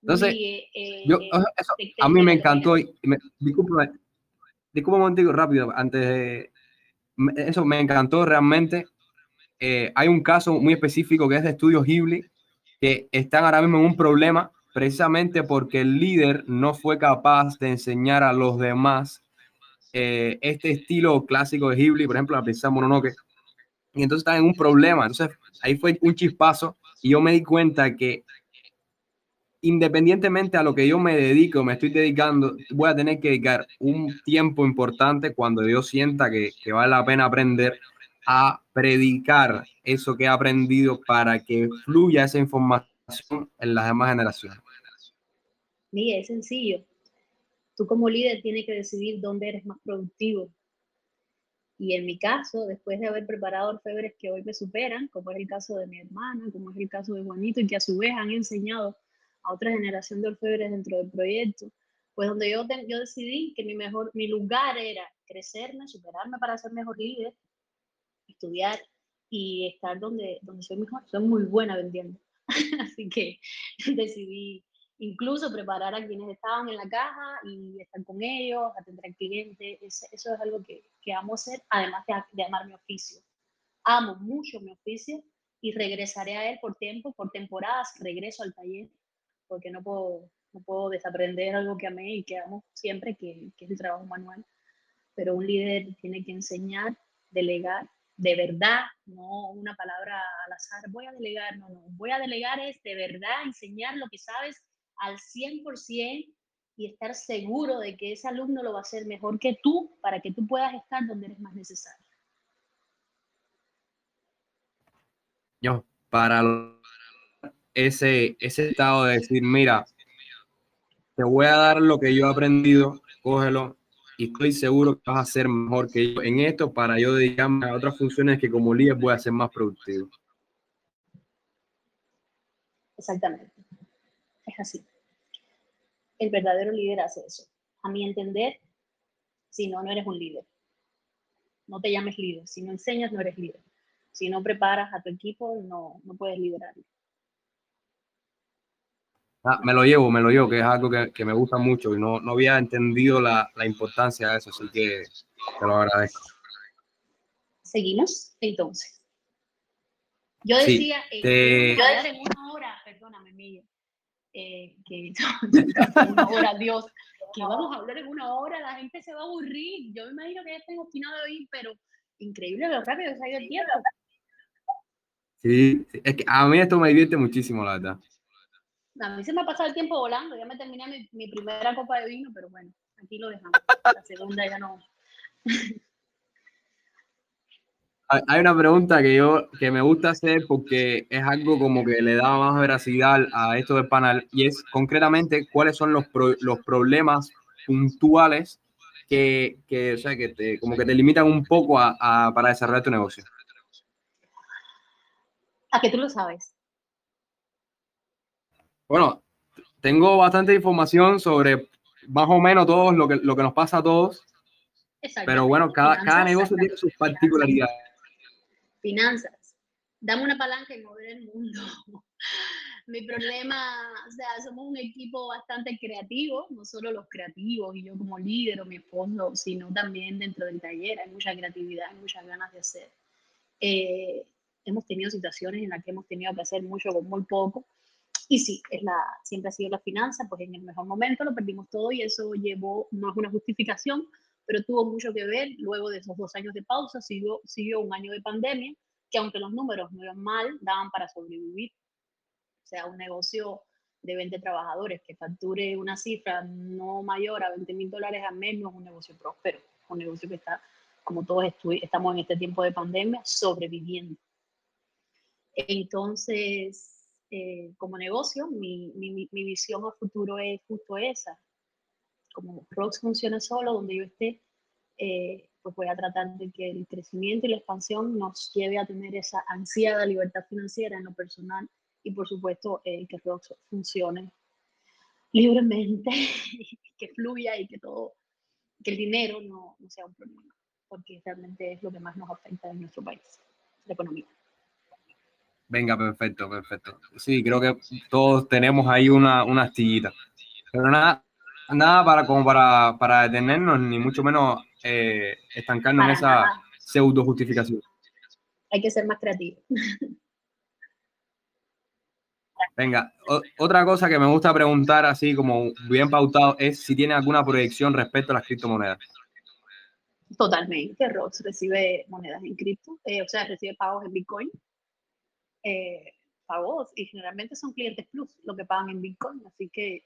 Entonces, y, eh, yo, eso, a mí me encantó. Y me, disculpa, disculpa un momentico rápido, antes de, eso me encantó realmente eh, hay un caso muy específico que es de Estudios Ghibli, que están ahora mismo en un problema precisamente porque el líder no fue capaz de enseñar a los demás eh, este estilo clásico de Ghibli, por ejemplo, la princesa Mononoke. Y entonces están en un problema. Entonces ahí fue un chispazo y yo me di cuenta que independientemente a lo que yo me dedico, me estoy dedicando, voy a tener que dedicar un tiempo importante cuando yo sienta que, que vale la pena aprender a predicar eso que ha aprendido para que fluya esa información en las demás generaciones? Mira, es sencillo. Tú como líder tienes que decidir dónde eres más productivo. Y en mi caso, después de haber preparado orfebres que hoy me superan, como es el caso de mi hermana, como es el caso de Juanito, y que a su vez han enseñado a otra generación de orfebres dentro del proyecto, pues donde yo, yo decidí que mi, mejor, mi lugar era crecerme, superarme para ser mejor líder, estudiar y estar donde, donde soy mejor. Soy muy buena vendiendo. Así que decidí incluso preparar a quienes estaban en la caja y estar con ellos, atender al cliente. Eso, es algo que, que, amo hacer, además de, de amar mi oficio. Amo mucho mi oficio y regresaré a él por tiempo, por temporadas, regreso al taller, porque no puedo no puedo desaprender algo que amé y que amo siempre, que, que es el trabajo manual. Pero un líder tiene que enseñar, delegar, de verdad, no una palabra al azar, voy a delegar, no, no, voy a delegar es de verdad enseñar lo que sabes al 100% y estar seguro de que ese alumno lo va a hacer mejor que tú para que tú puedas estar donde eres más necesario. Yo, para ese, ese estado de decir, mira, te voy a dar lo que yo he aprendido, cógelo y estoy seguro que vas a ser mejor que yo en esto para yo dedicarme a otras funciones que como líder voy a ser más productivo. Exactamente. Es así. El verdadero líder hace eso. A mi entender, si no, no eres un líder. No te llames líder. Si no enseñas, no eres líder. Si no preparas a tu equipo, no, no puedes liderarlo. Ah, me lo llevo, me lo llevo, que es algo que, que me gusta mucho y no, no había entendido la, la, importancia de eso, así que te lo agradezco. Seguimos, entonces. Yo decía, sí, eh, te... en una hora, perdóname, Miguel, eh, que una hora, Dios, que vamos a hablar en una hora, la gente se va a aburrir. Yo me imagino que ya estén obstinados de oír, pero increíble lo rápido que se ha ido el tiempo. Sí, es que a mí esto me divierte muchísimo, la verdad. A mí se me ha pasado el tiempo volando, ya me terminé mi, mi primera copa de vino, pero bueno, aquí lo dejamos. La segunda ya no. Hay una pregunta que yo que me gusta hacer porque es algo como que le da más veracidad a esto del panel y es concretamente cuáles son los, pro, los problemas puntuales que, que, o sea, que te, como que te limitan un poco a, a, para desarrollar tu negocio. ¿A que tú lo sabes? Bueno, tengo bastante información sobre más o menos todo lo que, lo que nos pasa a todos. Pero bueno, cada, cada negocio tiene sus particularidades. Finanzas. Dame una palanca y mover el mundo. Mi problema, o sea, somos un equipo bastante creativo, no solo los creativos y yo como líder o mi esposo, sino también dentro del taller. Hay mucha creatividad, hay muchas ganas de hacer. Eh, hemos tenido situaciones en las que hemos tenido que hacer mucho con muy poco y sí, es la, siempre ha sido la finanza, pues en el mejor momento lo perdimos todo y eso llevó, no es una justificación, pero tuvo mucho que ver. Luego de esos dos años de pausa, siguió, siguió un año de pandemia, que aunque los números no iban mal, daban para sobrevivir. O sea, un negocio de 20 trabajadores que facture una cifra no mayor a 20 mil dólares al mes no es un negocio próspero, un negocio que está, como todos estamos en este tiempo de pandemia, sobreviviendo. Entonces, eh, como negocio, mi, mi, mi, visión a futuro es justo esa. Como Rox funciona solo, donde yo esté, eh, pues voy a tratar de que el crecimiento y la expansión nos lleve a tener esa ansiada libertad financiera en lo personal y por supuesto eh, que Rox funcione libremente, que fluya y que todo, que el dinero no, no sea un problema, porque realmente es lo que más nos afecta en nuestro país, la economía. Venga, perfecto, perfecto. Sí, creo que todos tenemos ahí una, una astillita. Pero nada, nada para, como para, para detenernos, ni mucho menos eh, estancarnos en esa pseudo justificación. Hay que ser más creativo. Venga, otra cosa que me gusta preguntar, así como bien pautado, es si tiene alguna proyección respecto a las criptomonedas. Totalmente, Rox recibe monedas en cripto, eh, o sea, recibe pagos en Bitcoin eh, pagos y generalmente son clientes plus lo que pagan en Bitcoin. Así que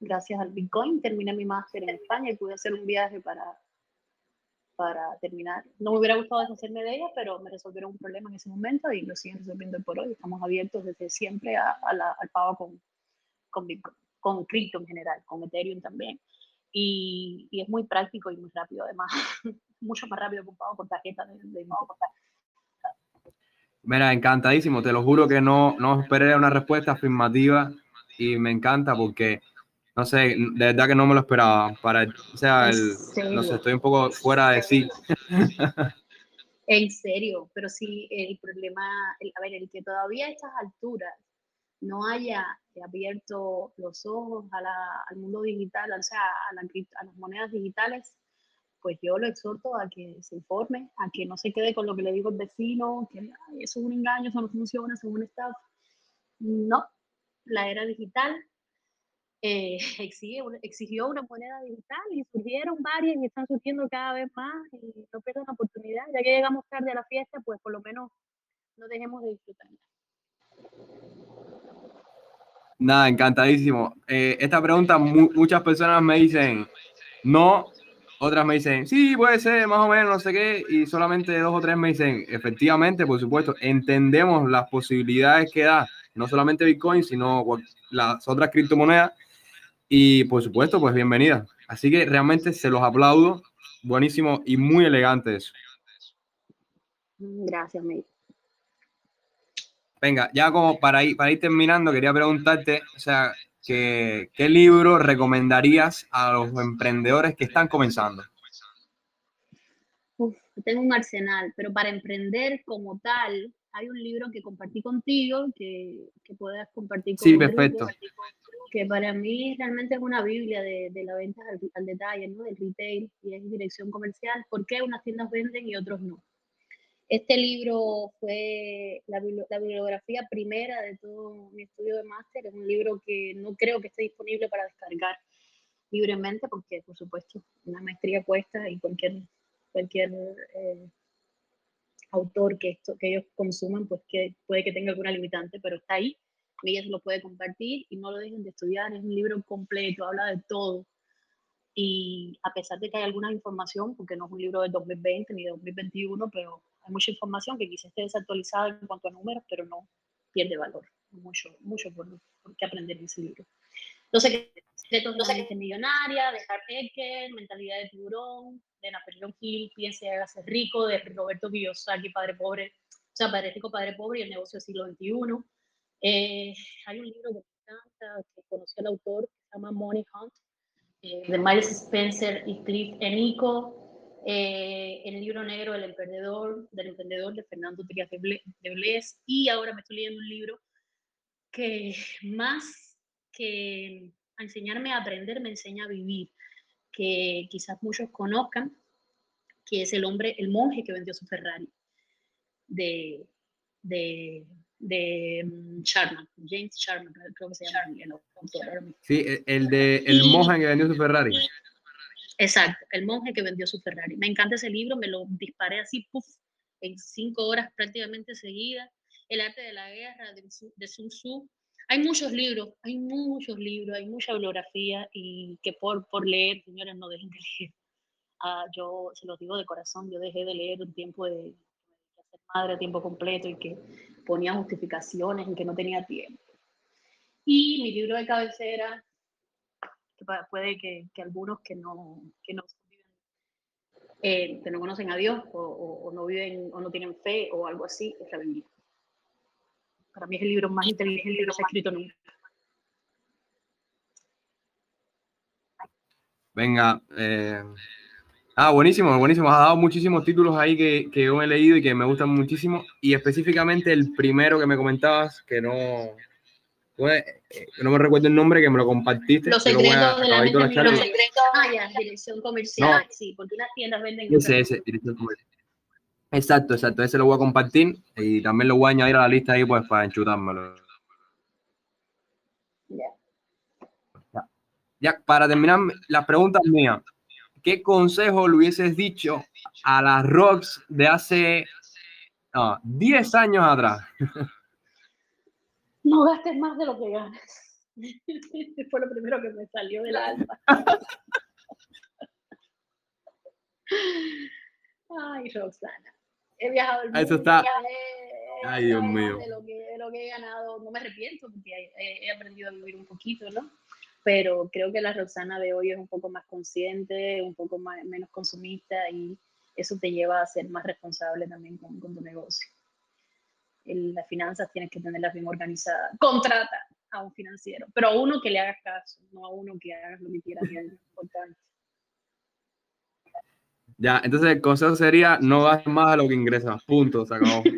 gracias al Bitcoin terminé mi máster en España y pude hacer un viaje para, para terminar. No me hubiera gustado deshacerme de ella, pero me resolvieron un problema en ese momento y lo siguen resolviendo por hoy. Estamos abiertos desde siempre a, al pago con, con Bitcoin, con cripto en general, con Ethereum también. Y, y, es muy práctico y muy rápido, además, mucho más rápido que un pago con tarjeta de, de Mira, encantadísimo, te lo juro que no, no esperé una respuesta afirmativa y me encanta porque no sé, de verdad que no me lo esperaba. Para, o sea, el, no sé, estoy un poco fuera de sí. En serio, pero sí, el problema, a ver, el que todavía a estas alturas no haya abierto los ojos a la, al mundo digital, o sea, a, a, las monedas digitales, pues yo lo exhorto a que se informe, a que no se quede con lo que le digo al vecino, que eso es un engaño, eso no funciona, eso es. No, la era digital eh, exigió una moneda digital y surgieron varias y están surgiendo cada vez más y no pierdan la oportunidad. Ya que llegamos tarde a la fiesta, pues por lo menos no dejemos de disfrutar. Nada, encantadísimo. Eh, esta pregunta muchas personas me dicen no, otras me dicen sí, puede ser, más o menos, no sé qué, y solamente dos o tres me dicen efectivamente, por supuesto, entendemos las posibilidades que da no solamente Bitcoin, sino las otras criptomonedas y por supuesto, pues bienvenida. Así que realmente se los aplaudo. Buenísimo y muy elegante eso. Gracias, Miguel. Venga, ya como para ir, para ir terminando, quería preguntarte, o sea, ¿qué, ¿qué libro recomendarías a los emprendedores que están comenzando? tengo un arsenal, pero para emprender como tal, hay un libro que compartí contigo, que, que puedas compartir con Sí, perfecto que para mí realmente es una biblia de, de la venta al, detalle, ¿no? del retail y es dirección comercial. ¿Por qué unas tiendas venden y otros no? Este libro fue la, la, bibliografía primera de todo mi estudio de máster. Es un libro que no creo que esté disponible para descargar libremente porque, por supuesto, una maestría cuesta y cualquier, cualquier eh, autor que, esto, que ellos consuman, pues que puede que tenga alguna limitante, pero está ahí ella se lo puede compartir y no lo dejen de estudiar. Es un libro completo, habla de todo. Y a pesar de que hay alguna información, porque no es un libro de 2020 ni de 2021, pero hay mucha información que quizás esté desactualizada en cuanto a números, pero no pierde valor. Mucho, mucho por, por qué aprender en ese libro. Entonces, Secretos de la millonaria, de Hart Mentalidad de tiburón, de Napoleón Hill, Piense y hágase rico, de Roberto Kiyosaki, Padre Pobre, o sea, Padre Rico, Padre Pobre y el negocio del siglo XXI eh, hay un libro que me encanta, que conocí al autor, que se llama Money Hunt, eh, de Miles Spencer y Cliff Enico. Eh, el libro negro del emprendedor, del emprendedor de Fernando Trias de Bles. Y ahora me estoy leyendo un libro que más que enseñarme a aprender, me enseña a vivir, que quizás muchos conozcan, que es el hombre, el monje que vendió su Ferrari, de, de de mm, Sharman, James Sharman, creo que se llama el autor. Sí, e, el de El monje que vendió su Ferrari. Exacto, el monje que vendió su Ferrari. Me encanta ese libro, me lo disparé así, puff, en cinco horas prácticamente seguidas. El arte de la guerra de, de Sun Tzu. Hay muchos libros, hay muchos libros, hay mucha bibliografía y que por, por leer, señores, no dejen de leer. Ah, yo se los digo de corazón, yo dejé de leer un tiempo de, madre a tiempo completo y que ponía justificaciones en que no tenía tiempo. Y mi libro de cabecera, puede que, que algunos que no, que no, eh, que no conocen a Dios o, o, no viven o no tienen fe o algo así, es la Biblia. Para mí es el libro más inteligente que se ha escrito nunca. Venga, eh, Ah, buenísimo, buenísimo. Has dado muchísimos títulos ahí que, que yo he leído y que me gustan muchísimo. Y específicamente el primero que me comentabas, que no, eh, no me recuerdo el nombre, que me lo compartiste. Los secretos de la, mente, Los secretos, ah, ya, dirección comercial, sí, porque las tiendas venden. Ese, ese, dirección comercial. Exacto, exacto. Ese lo voy a compartir y también lo voy a añadir a la lista ahí pues para enchutármelo. Ya. Ya, para terminar, las preguntas mías. ¿qué consejo le hubieses dicho a las rocks de hace 10 años atrás? No gastes más de lo que ganas. Fue lo primero que me salió del alma. Ay, Roxana. He viajado el Ah, Eso mundo, está- viajé, Ay, Dios mío. De lo, que, de lo que he ganado, no me arrepiento porque he, he aprendido a vivir un poquito, ¿no? Pero creo que la Roxana de hoy es un poco más consciente, un poco más, menos consumista y eso te lleva a ser más responsable también con, con tu negocio. En las finanzas tienes que tenerlas bien organizadas. Contrata a un financiero, pero a uno que le hagas caso, no a uno que hagas lo que quieras. que es importante. Ya, entonces el consejo sería no gastes más de lo que ingresas. Punto, se acabó.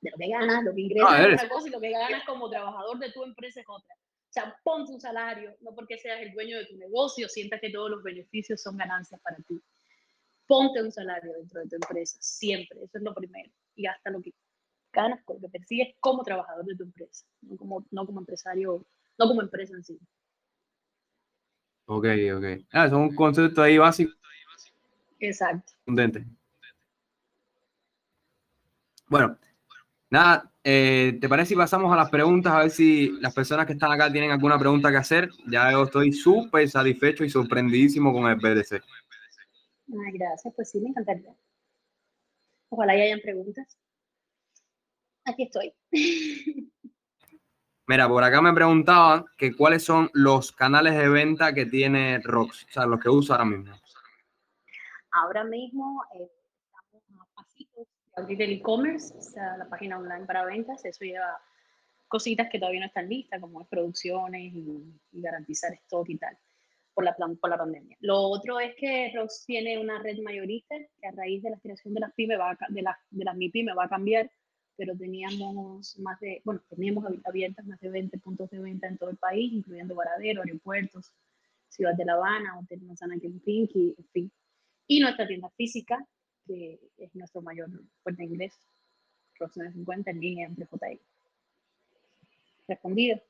de lo que ganas, lo que ingresas a ver. es una cosa y lo que ganas como trabajador de tu empresa es otra. O sea, ponte un salario, no porque seas el dueño de tu negocio, sientas que todos los beneficios son ganancias para ti. Ponte un salario dentro de tu empresa, siempre, eso es lo primero. Y gasta lo que ganas, con lo que persigues como trabajador de tu empresa, no como, no como empresario, no como empresa en sí. Ok, ok. Ah, es un concepto ahí básico. Exacto. contundente. Bueno, nada, eh, ¿te parece si pasamos a las preguntas? A ver si las personas que están acá tienen alguna pregunta que hacer. Ya yo estoy súper satisfecho y sorprendidísimo con el BDC. Ay, gracias, pues sí, me encantaría. Ojalá y hayan preguntas. Aquí estoy. Mira, por acá me preguntaban que cuáles son los canales de venta que tiene Rox, o sea, los que usa ahora mismo. Ahora mismo eh, estamos a pasitos de abrir el e-commerce, o sea, la página online para ventas. Eso lleva cositas que todavía no están listas, como es producciones y, y garantizar stock y tal, por la, por la pandemia. Lo otro es que Rox tiene una red mayorista que a raíz de la creación de las pymes, va de, las de las va a cambiar, pero teníamos más de, bueno, teníamos abi- abiertas más de 20 puntos de venta en todo el país, incluyendo Varadero, aeropuertos, Ciudad de La Habana, Hotel Manzana Kempinski, en fin y nuestra tienda física, que es nuestro mayor fuerte inglés, Rox 950 en línea entre JI. Respondido.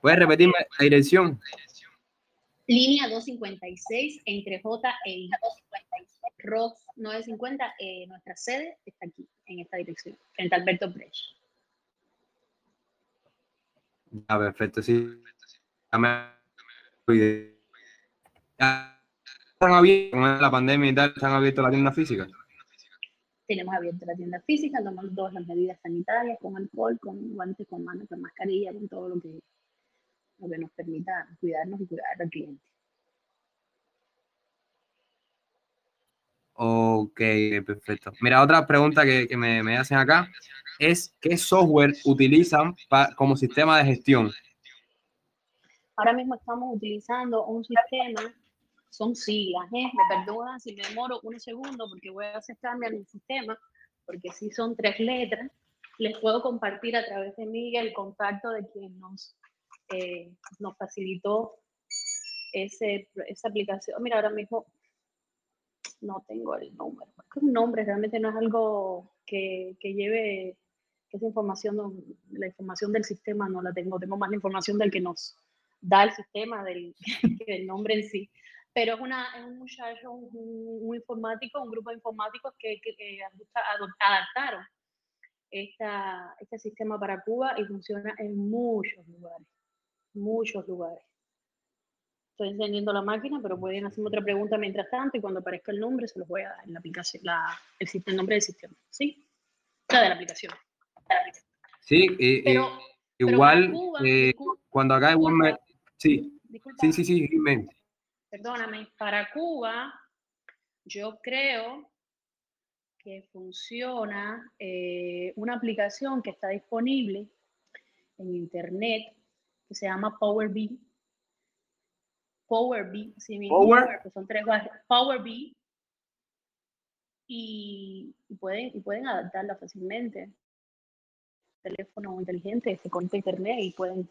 ¿Puedes repetirme la dirección? Línea 256 entre J e I. Rox 950, eh, nuestra sede está aquí, en esta dirección, frente a Alberto Brecht. Ah, perfecto, sí. ¿Están abiertos con la pandemia y tal? ¿Están abiertos la tienda física? Tenemos abierta la tienda física, tomamos todas las medidas sanitarias, con alcohol, con guantes, con manos, con mascarilla, con todo lo que, lo que nos permita cuidarnos y cuidar al cliente. Ok, perfecto. Mira, otra pregunta que, que me, me hacen acá es ¿qué software utilizan pa- como sistema de gestión? Ahora mismo estamos utilizando un sistema, son siglas, ¿eh? me perdonan si me demoro unos segundos porque voy a hacer cambio en el sistema, porque si son tres letras, les puedo compartir a través de Miguel el contacto de quien nos, eh, nos facilitó ese, esa aplicación. Mira, ahora mismo no tengo el número. Es que un nombre realmente no es algo que, lleve esa información, no- la información del sistema no la tengo, tengo más la información del que nos da el sistema, del, que nombre en sí. Pero es, una, un muchacho, un, informático, un grupo de informáticos que, adaptaron este sistema para Cuba y funciona en muchos lugares, muchos lugares. Estoy encendiendo la máquina, pero pueden hacerme otra pregunta mientras tanto y cuando aparezca el nombre se los voy a dar en la aplicación, la, el, nombre del sistema, ¿sí? De la aplicación. de la aplicación. Sí, y- y- Pero, pero igual Cuba, eh, cuando acá igual me... Sí, sí, sí, sí, dime. perdóname, para Cuba, yo creo que funciona eh, una aplicación que está disponible en internet que se llama Power BI. Power BI, sí mismo, Power. son tres. Power BI. Y, y pueden, y pueden adaptarla fácilmente. Teléfono inteligente, se conecta a internet y pueden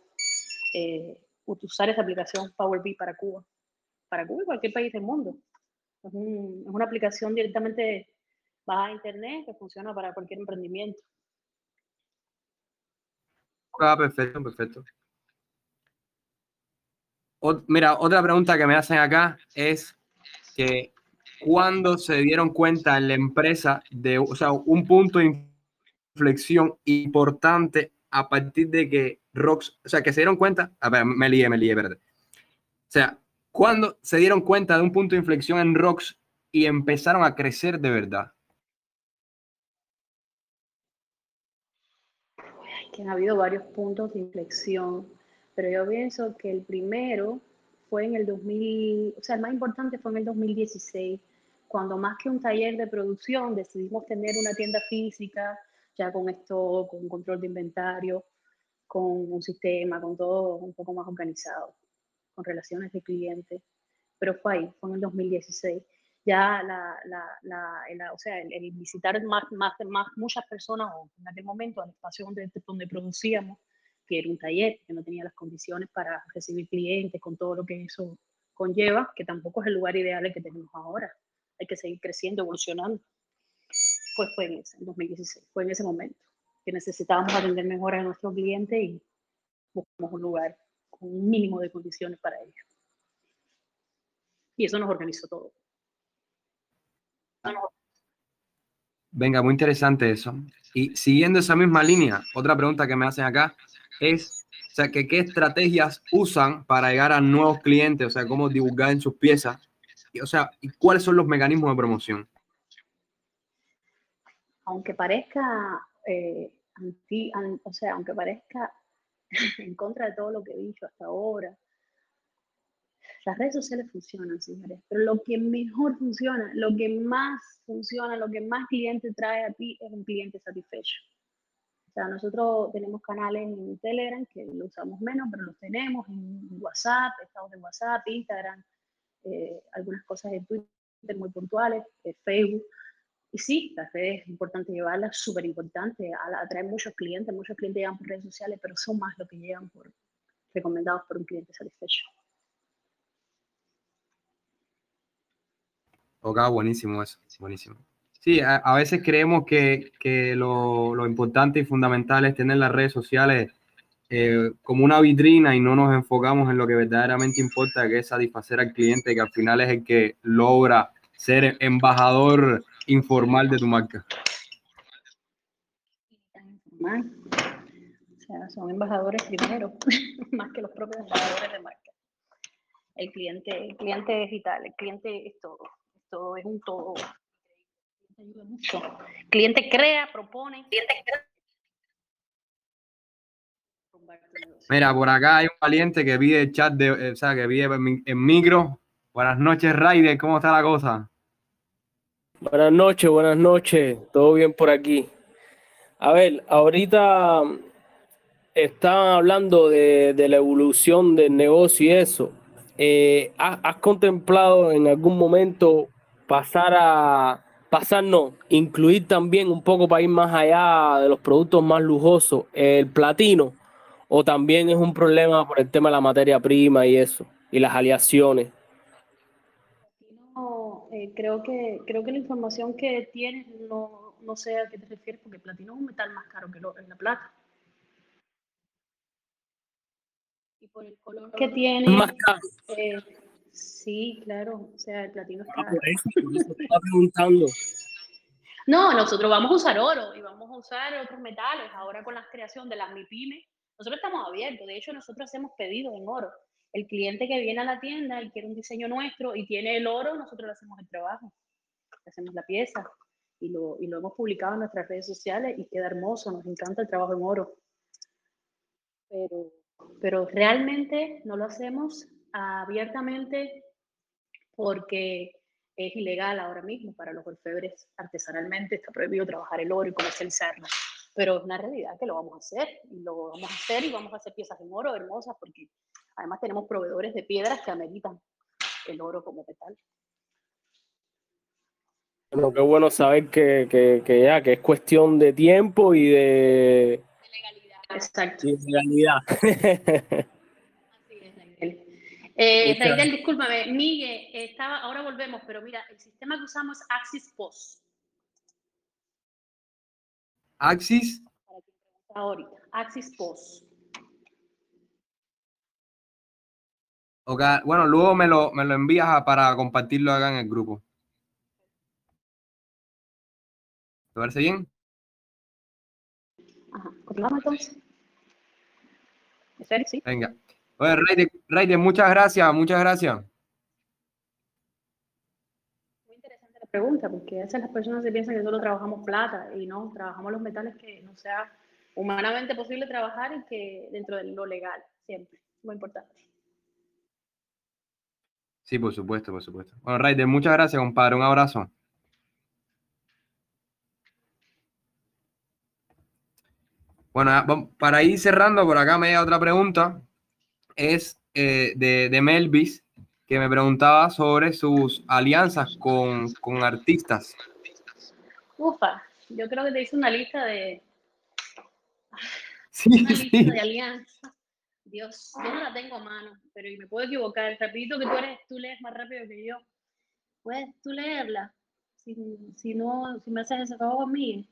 eh, usar esa aplicación Power BI para Cuba. Para Cuba y cualquier país del mundo. Es, un- es una aplicación directamente baja a internet que funciona para cualquier emprendimiento. Ah, perfecto, perfecto. Mira, otra pregunta que me hacen acá es que cuando se dieron cuenta en la empresa de, o sea, un punto de inflexión importante a partir de que Rox, o sea, que se dieron cuenta, a ver, me lié, me lié, espérate. O sea, ¿Cuándo se dieron cuenta de un punto de inflexión en Rocks y empezaron a crecer de verdad? Que han habido varios puntos de inflexión, pero yo pienso que el primero fue en el 2000, o sea, el más importante fue en el 2016, cuando más que un taller de producción decidimos tener una tienda física, ya con esto, con control de inventario, con un sistema, con todo un poco más organizado, con relaciones de clientes. Pero fue ahí, fue en el 2016. Ya la, la, la, o sea, el, visitar más, más, más, muchas personas, o en aquel momento al espacio donde, donde producíamos, que era un taller, que no tenía las condiciones para recibir clientes, con todo lo que eso conlleva, que tampoco es el lugar ideal que tenemos ahora. Hay que seguir creciendo, evolucionando. Pues fue en ese, en 2016, fue en ese momento que necesitábamos atender mejor a nuestros clientes y buscamos un lugar con un mínimo de condiciones para ellos. Y eso nos organizó todo. Venga, muy interesante eso. Y siguiendo esa misma línea, otra pregunta que me hacen acá es, o sea, que qué estrategias usan para llegar a nuevos clientes, o sea, cómo divulgar en sus piezas, y, o sea, cuáles son los mecanismos de promoción. Aunque parezca, eh, o sea, aunque parezca en contra de todo lo que he dicho hasta ahora, las redes sociales funcionan, señores, pero lo que mejor funciona, lo que más funciona, lo que más cliente trae a ti es un cliente satisfecho. Sea, nosotros tenemos canales en Telegram que lo usamos menos, pero los tenemos en WhatsApp, estamos en WhatsApp, Instagram, eh, algunas cosas en Twitter muy puntuales, eh, Facebook. Y sí, las redes es importante llevarlas, súper importante, atraer muchos clientes, muchos clientes llegan por redes sociales, pero son más los que llegan por recomendados por un cliente satisfecho. Ok, buenísimo eso, buenísimo. Sí, a, veces creemos que, que lo, lo, importante y fundamental es tener las redes sociales eh, como una vitrina y no nos enfocamos en lo que verdaderamente importa, que es satisfacer al cliente, que al final es el que logra ser embajador informal de tu marca. O sea, son embajadores primero, más que los propios embajadores de marca. El cliente, el cliente digital, el cliente es todo todo es un todo. Cliente crea, propone. Cliente Mira, por acá hay un valiente que pide el chat de, eh, o sea, que pide en micro. Buenas noches, Raider, ¿cómo está la cosa? Buenas noches, buenas noches, todo bien por aquí. A ver, ahorita están hablando de, de la evolución del negocio y eso. Eh, ¿Has contemplado en algún momento pasar a pasar no, incluir también un poco para ir más allá de los productos más lujosos, el platino, o también es un problema por el tema de la materia prima y eso, y las aleaciones. No, eh, creo que creo que la información que tienes no, no sé a qué te refieres, porque el platino es un metal más caro que la plata. Y por el color que tiene. Más caro. Eh, Sí, claro. O sea, el platino está. Ah, preguntando. No, nosotros vamos a usar oro y vamos a usar otros metales. Ahora con la creación de las MIPIME, nosotros estamos abiertos. De hecho, nosotros hacemos pedidos en oro. El cliente que viene a la tienda y quiere un diseño nuestro y tiene el oro, nosotros le hacemos el trabajo. Le hacemos la pieza y lo, y lo hemos publicado en nuestras redes sociales y queda hermoso. Nos encanta el trabajo en oro. Pero, pero realmente no lo hacemos abiertamente porque es ilegal ahora mismo para los orfebres artesanalmente, está prohibido trabajar el oro y comercializarlo. Pero es una realidad que lo vamos a hacer y lo vamos a hacer y vamos a hacer piezas en oro hermosas porque además tenemos proveedores de piedras que ameritan el oro como metal. Bueno, qué bueno saber que, que, ya, que es cuestión de tiempo y de, de legalidad. Exacto. Y de legalidad. Eh, Raidel, discúlpame, Miguel, estaba, ahora volvemos, pero mira, el sistema que usamos es Axis POS. Axis. Ahorita, Axis POS. Okay. Bueno, luego me lo, me lo envías para compartirlo acá en el grupo. ¿Te parece bien? Ajá, continuamos entonces. Sí. Venga. Oye, Raiden, Raiden, muchas gracias, muchas gracias. Muy interesante la pregunta, porque a veces las personas se piensan que solo trabajamos plata y no, trabajamos los metales que no sea humanamente posible trabajar y que dentro de lo legal, siempre, muy importante. Sí, por supuesto, por supuesto. Bueno, Raiden, muchas gracias, compadre, un abrazo. Bueno, ah, para ir cerrando, por acá me llega otra pregunta es eh, de, de, Melvis, que me preguntaba sobre sus alianzas con, con artistas. Ufa, yo creo que te hice una lista de, Sí, una sí. lista de alianzas. Dios, yo no la tengo a mano, pero y me puedo equivocar. Rapidito que tú eres, tú lees más rápido que yo. Puedes tú leerla. Si, si no, si me haces ese favor mí.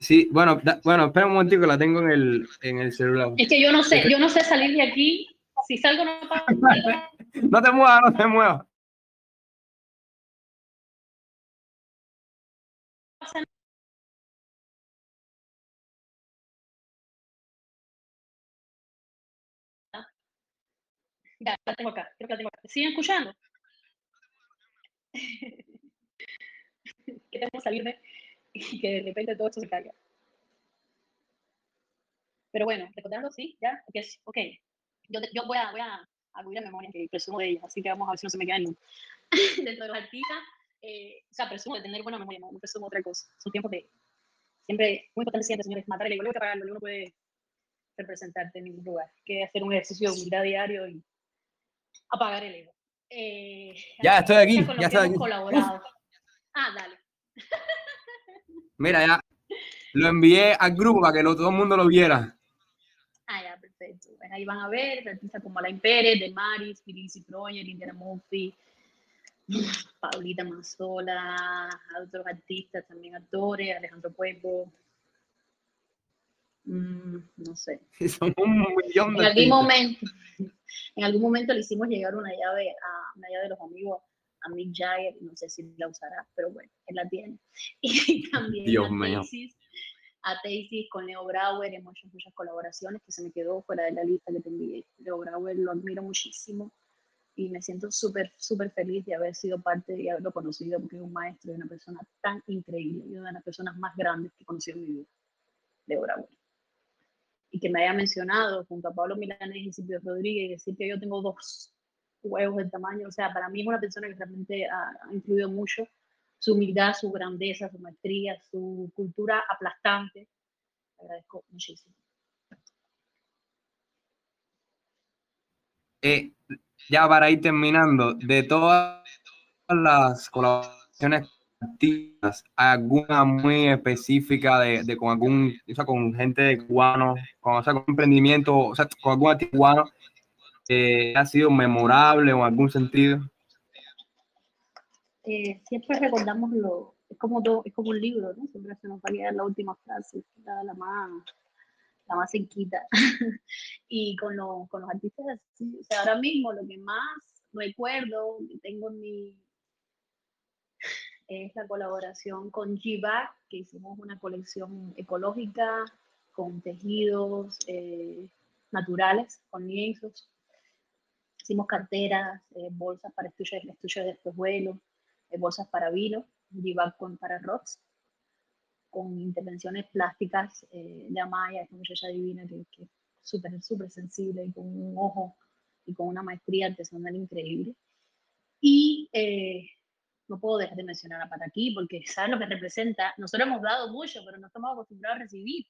Sí, bueno, da- bueno, espera un momentico, la tengo en el, en el celular. Es que yo no sé, yo no sé salir de aquí. Si salgo no pasa nada. No te muevas, no te muevas. Ya, la tengo acá, creo que la tengo acá. ¿Siguen escuchando? que tengo que salirme y que de repente todo esto se caiga. Pero bueno, recordando, sí, ya, ok, sí, ok. Yo, yo voy a, voy a acudir a memoria que presumo de ella, así que vamos a ver si no se me queda ningún. Dentro de los artistas, eh, o sea, presumo de tener buena memoria, no, no presumo otra cosa. Son tiempos de, siempre, muy importante siempre, señores, matar el ego, que apagarlo, uno puede representarte en ningún lugar, que hacer un ejercicio de humildad diario y apagar el ego. Eh, Ya, estoy aquí, ya estoy aquí. colaborado. Ah, dale. Mira, ya lo envié al grupo para que lo- todo el mundo lo viera. Ah, ya, perfecto. Pues ahí van a ver artistas como Alain Pérez, De Maris, Felici Proyer, Indiana Murphy, Paulita Mazzola, otros artistas, también actores, Alejandro Pueblo. Mm, no sé. Son un millón En de algún artistas. momento, en algún momento le hicimos llegar una llave a una llave de los amigos a Mick Jagger, no sé si la usará, pero bueno, él la tiene. Y también Dios a. Taysys, a Taysys con Leo Brauer, hemos hecho muchas colaboraciones que se me quedó fuera de la lista que te envié. Leo Brauer lo admiro muchísimo y me siento súper, súper feliz de haber sido parte y haberlo conocido porque es un maestro y una persona tan increíble y una de las personas más grandes que he conocido en mi vida, Leo Brauer y que me haya mencionado junto a Pablo Milanés y Silvio Rodríguez decir que yo tengo dos huevos del tamaño, o sea, para mí es una persona que realmente ha, ha influido mucho, su humildad, su grandeza, su maestría, su cultura aplastante, le agradezco muchísimo. Eh, ya para ir terminando, de todas las colaboraciones artísticas, alguna muy específica de, de con algún, o sea, con gente de cubano, con, o sea, con emprendimiento, o sea, con algún cubano, eh, ha sido memorable en algún sentido. Eh, siempre recordamos lo, es como, todo, es como un libro, ¿no? Siempre se nos va a quedar la última frase, la, la más, la más cerquita. y con, lo, con los artistas, o sea, ahora mismo lo que más recuerdo que tengo en mi es la colaboración con G-Back, que hicimos una colección ecológica con tejidos eh, naturales, con lienzos. Hicimos carteras, eh, bolsas para estuches, estuches de espejuelos, eh, bolsas para vino, G-Back con para rocks, con intervenciones plásticas eh, de Amaya, esta muchacha divina que, que es súper, súper sensible y con un ojo y con una maestría artesanal increíble. Y eh, no puedo dejar de mencionar a Pataquí porque sabes lo que representa. Nosotros hemos dado mucho, pero no estamos acostumbrados a recibir.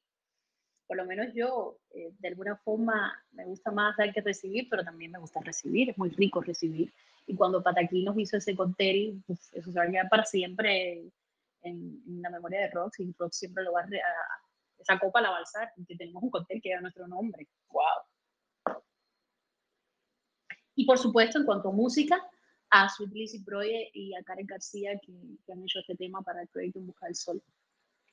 Por lo menos yo, eh, de alguna forma, me gusta más dar que recibir, pero también me gusta recibir. Es muy rico recibir. Y cuando Pataquí nos hizo ese cóctel, eso se va a quedar para siempre en, la memoria de Rox. Y Rox siempre lo va a, a esa copa la va a alzar, porque tenemos un cóctel que lleva nuestro nombre. ¡Wow! Y por supuesto, en cuanto a música, a Sweet Lizzy Proye y a Karen García que, que, han hecho este tema para el proyecto En Busca del Sol.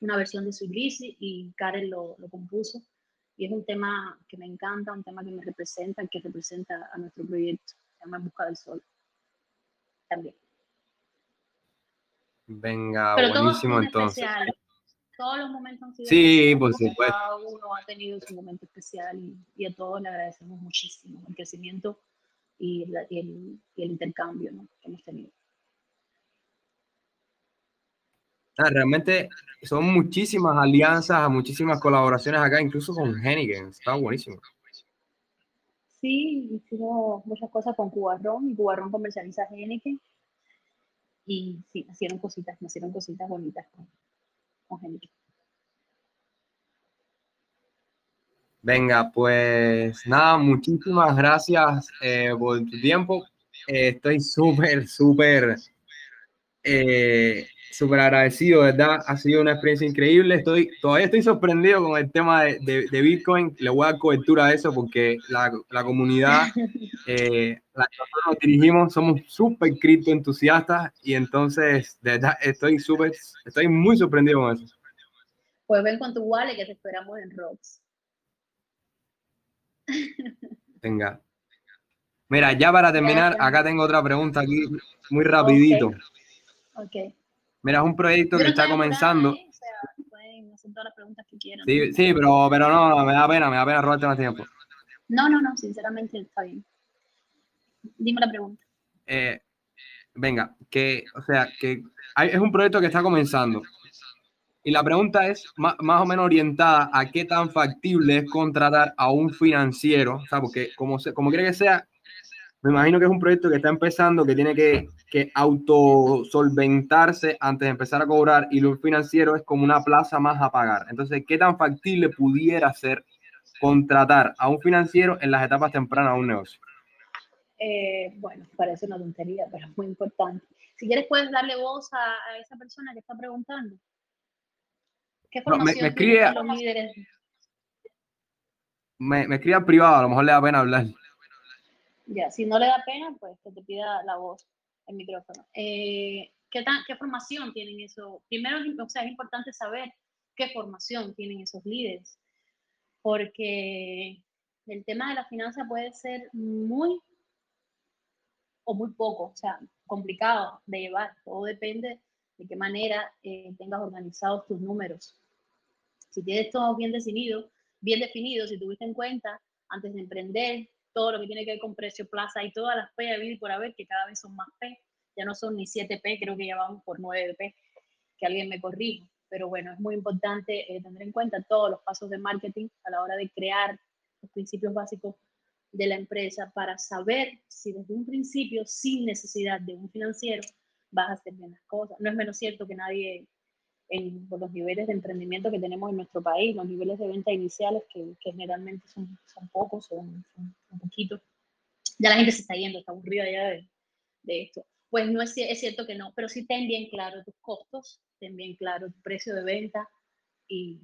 Una versión de Sweet Lizzy y Karen lo, lo, compuso. Y es un tema que me encanta, un tema que me representa, que representa a nuestro proyecto, se llama En Busca del Sol. También. Venga, Pero buenísimo entonces. Todos los momentos han sido Sí, por supuesto. Cada uno ha tenido su momento especial y, y a todos le agradecemos muchísimo el crecimiento y, la, y, el, y el, intercambio ¿no? que hemos tenido. Realmente son muchísimas alianzas, muchísimas colaboraciones acá, incluso con Heineken. Está buenísimo. Sí, hicimos muchas cosas con Cubarrón y Cubarrón comercializa Heineken. Y sí, hicieron cositas, hicieron cositas bonitas con, con. Venga, pues nada, muchísimas gracias eh, por tu tiempo. Eh, estoy súper, súper eh, súper agradecido, ¿verdad? Ha sido una experiencia increíble. Estoy, todavía estoy sorprendido con el tema de, de, Bitcoin. Le voy a dar cobertura a eso porque la, la comunidad, eh, la que nosotros nos dirigimos, somos súper cripto entusiastas y entonces, de verdad, estoy súper, estoy muy sorprendido con eso. Pues ven con tu wallet que te esperamos en Rocks. Venga. Mira, ya para terminar, acá tengo otra pregunta aquí, muy rapidito. Ok. Mira, es un proyecto que está comenzando. ¿eh? O sea, pueden hacer todas las preguntas que quieran. Sí, sí pero, pero no, me da pena, me da pena robarte más tiempo. No, no, no, sinceramente está bien. Dime la pregunta. Eh, venga, que, o sea, que es un proyecto que está comenzando. Y la pregunta es más, más, o menos orientada a qué tan factible es contratar a un financiero, o sea, porque como, se, como quiere que sea, me imagino que es un proyecto que está empezando, que tiene que, que autosolventarse antes de empezar a cobrar y lo financiero es como una plaza más a pagar. Entonces, ¿qué tan factible pudiera ser contratar a un financiero en las etapas tempranas de un negocio? Eh, bueno, parece una tontería, pero es muy importante. Si quieres, puedes darle voz a, esa persona que está preguntando. ¿Qué formación me, escribe, los líderes? Me, me escribe privado, a lo mejor le da pena hablar. Ya, si no le da pena, pues que te pida la voz, el micrófono. Eh, ¿qué, ¿Qué formación tienen eso? Primero, o sea, es importante saber qué formación tienen esos líderes, porque el tema de la finanza puede ser muy o muy poco, o sea, complicado de llevar. Todo depende de qué manera eh, tengas organizados tus números. Si tienes todo bien definido, bien definido, si tuviste en cuenta antes de emprender todo lo que tiene que ver con precio plaza y todas las P de y por haber, que cada vez son más P, ya no son ni 7P, creo que ya vamos por 9P, que alguien me corrija. Pero bueno, es muy importante eh, tener en cuenta todos los pasos de marketing a la hora de crear los principios básicos de la empresa para saber si desde un principio, sin necesidad de un financiero, vas a hacer bien las cosas. No es menos cierto que nadie en, por los niveles de emprendimiento que tenemos en nuestro país, los niveles de venta iniciales, que, generalmente son, son pocos, son, un poquito. Ya la gente se está yendo, está aburrida ya de, de esto. Pues no es, es, cierto que no, pero sí ten bien claro tus costos, ten bien claro tu precio de venta y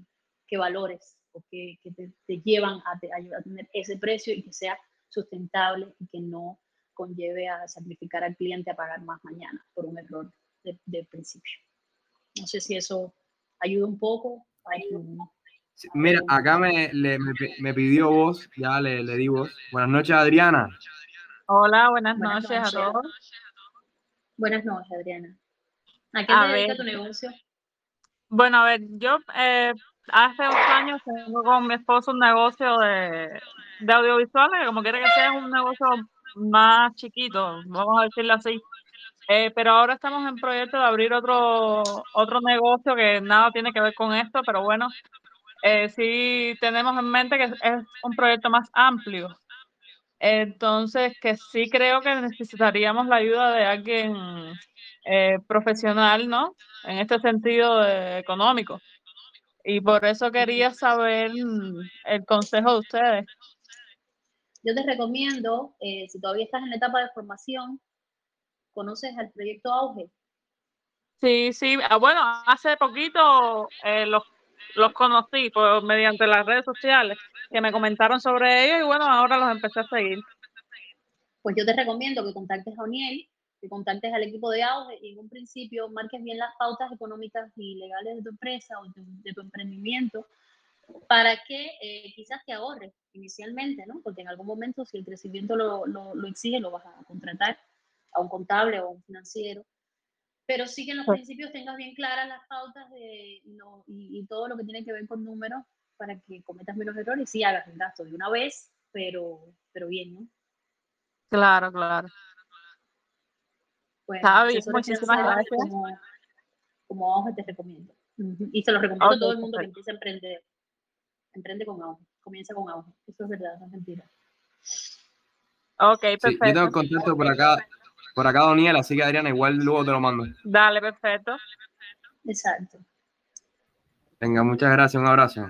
qué valores o qué, te, te, llevan a, a, tener ese precio y que sea sustentable y que no conlleve a sacrificar al cliente a pagar más mañana por un error de, de principio. No sé si eso ayuda un poco. mira, acá me, me, pidió voz, ya le, le di voz. Buenas noches, Adriana. Hola, buenas, noches, a todos. Buenas noches, Adriana. ¿A qué te dedica tu negocio? Bueno, a ver, yo eh, hace dos años tengo con mi esposo un negocio de, de audiovisuales, que como quiera que sea, es un negocio más chiquito, vamos a decirlo así. Eh, pero ahora estamos en proyecto de abrir otro, otro negocio que nada tiene que ver con esto, pero bueno, eh, sí tenemos en mente que es, un proyecto más amplio. Entonces, que sí creo que necesitaríamos la ayuda de alguien eh, profesional, ¿no? En este sentido económico. Y por eso quería saber el consejo de ustedes. Yo te recomiendo, si todavía estás en la etapa de formación, ¿Conoces al proyecto Auge? Sí, sí. Ah, bueno, hace poquito eh, los, los conocí por, mediante las redes sociales que me comentaron sobre ellos y bueno, ahora los empecé a seguir. Pues yo te recomiendo que contactes a Oniel, que contactes al equipo de Auge y en un principio marques bien las pautas económicas y legales de tu empresa o de, tu emprendimiento para que eh, quizás te ahorres inicialmente, ¿no? Porque en algún momento si el crecimiento lo, lo, lo exige, lo vas a contratar a un contable o a un financiero, pero sí que en los pues principios tengas bien claras las pautas de, y, todo lo que tiene que ver con números para que cometas menos errores y sí hagas el gasto de una vez, pero, pero bien, ¿no? Claro, claro. Pues, Está bien, muchísimas gracias. como auge te recomiendo. Y se lo recomiendo a todo el mundo que empiece a emprender. Emprende con auge, comienza con auge. Eso es verdad, no es mentira. Ok, Sí, perfecto. yo tengo contacto por acá, por acá, Doniel, así que Adriana, igual luego te lo mando. Dale, perfecto. Exacto. Venga, muchas gracias, un abrazo.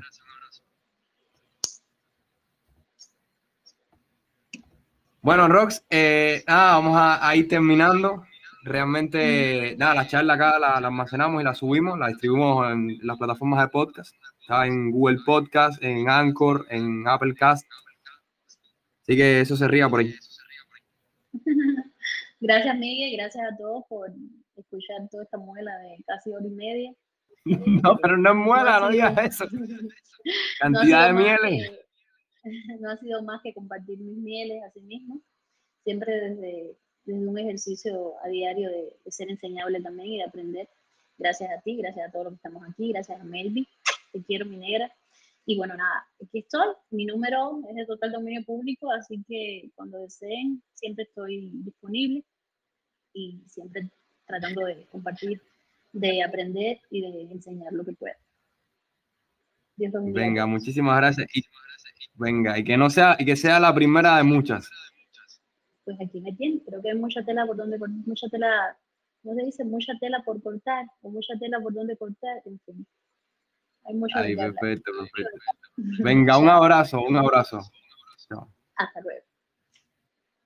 Bueno, Rox, eh, nada, vamos a, a ir terminando. Realmente, nada, la charla acá la, la almacenamos y la subimos, la distribuimos en las plataformas de podcast. Está en Google Podcast, en Anchor, en Apple Cast. Así que eso se ría por ahí. Gracias, Miguel. Gracias a todos por escuchar toda esta muela de casi hora y media. No, pero no es muela, no digas eso. no Cantidad de mieles. que- no ha sido más que compartir mis mieles a sí mismo, siempre desde, desde un ejercicio a diario de, de ser enseñable también y de aprender. Gracias a ti, gracias a todos los que estamos aquí, gracias a Melvi, te quiero mi negra. Y bueno, nada, aquí estoy, mi número es de total dominio público, así que cuando deseen, siempre estoy disponible y siempre tratando de compartir, de aprender y de enseñar lo que pueda. Dios Venga, muchísimas gracias. Y, venga, y que no sea, y que sea la primera de muchas. pues aquí me tiene. Creo que hay mucha tela por donde cortar, mucha tela, ¿no se dice? Mucha tela por cortar, o mucha tela por donde cortar, en fin. Hay mucho de Ahí, qué hablar. perfecto, perfecto. Venga, un abrazo, un abrazo. Chao. Hasta luego.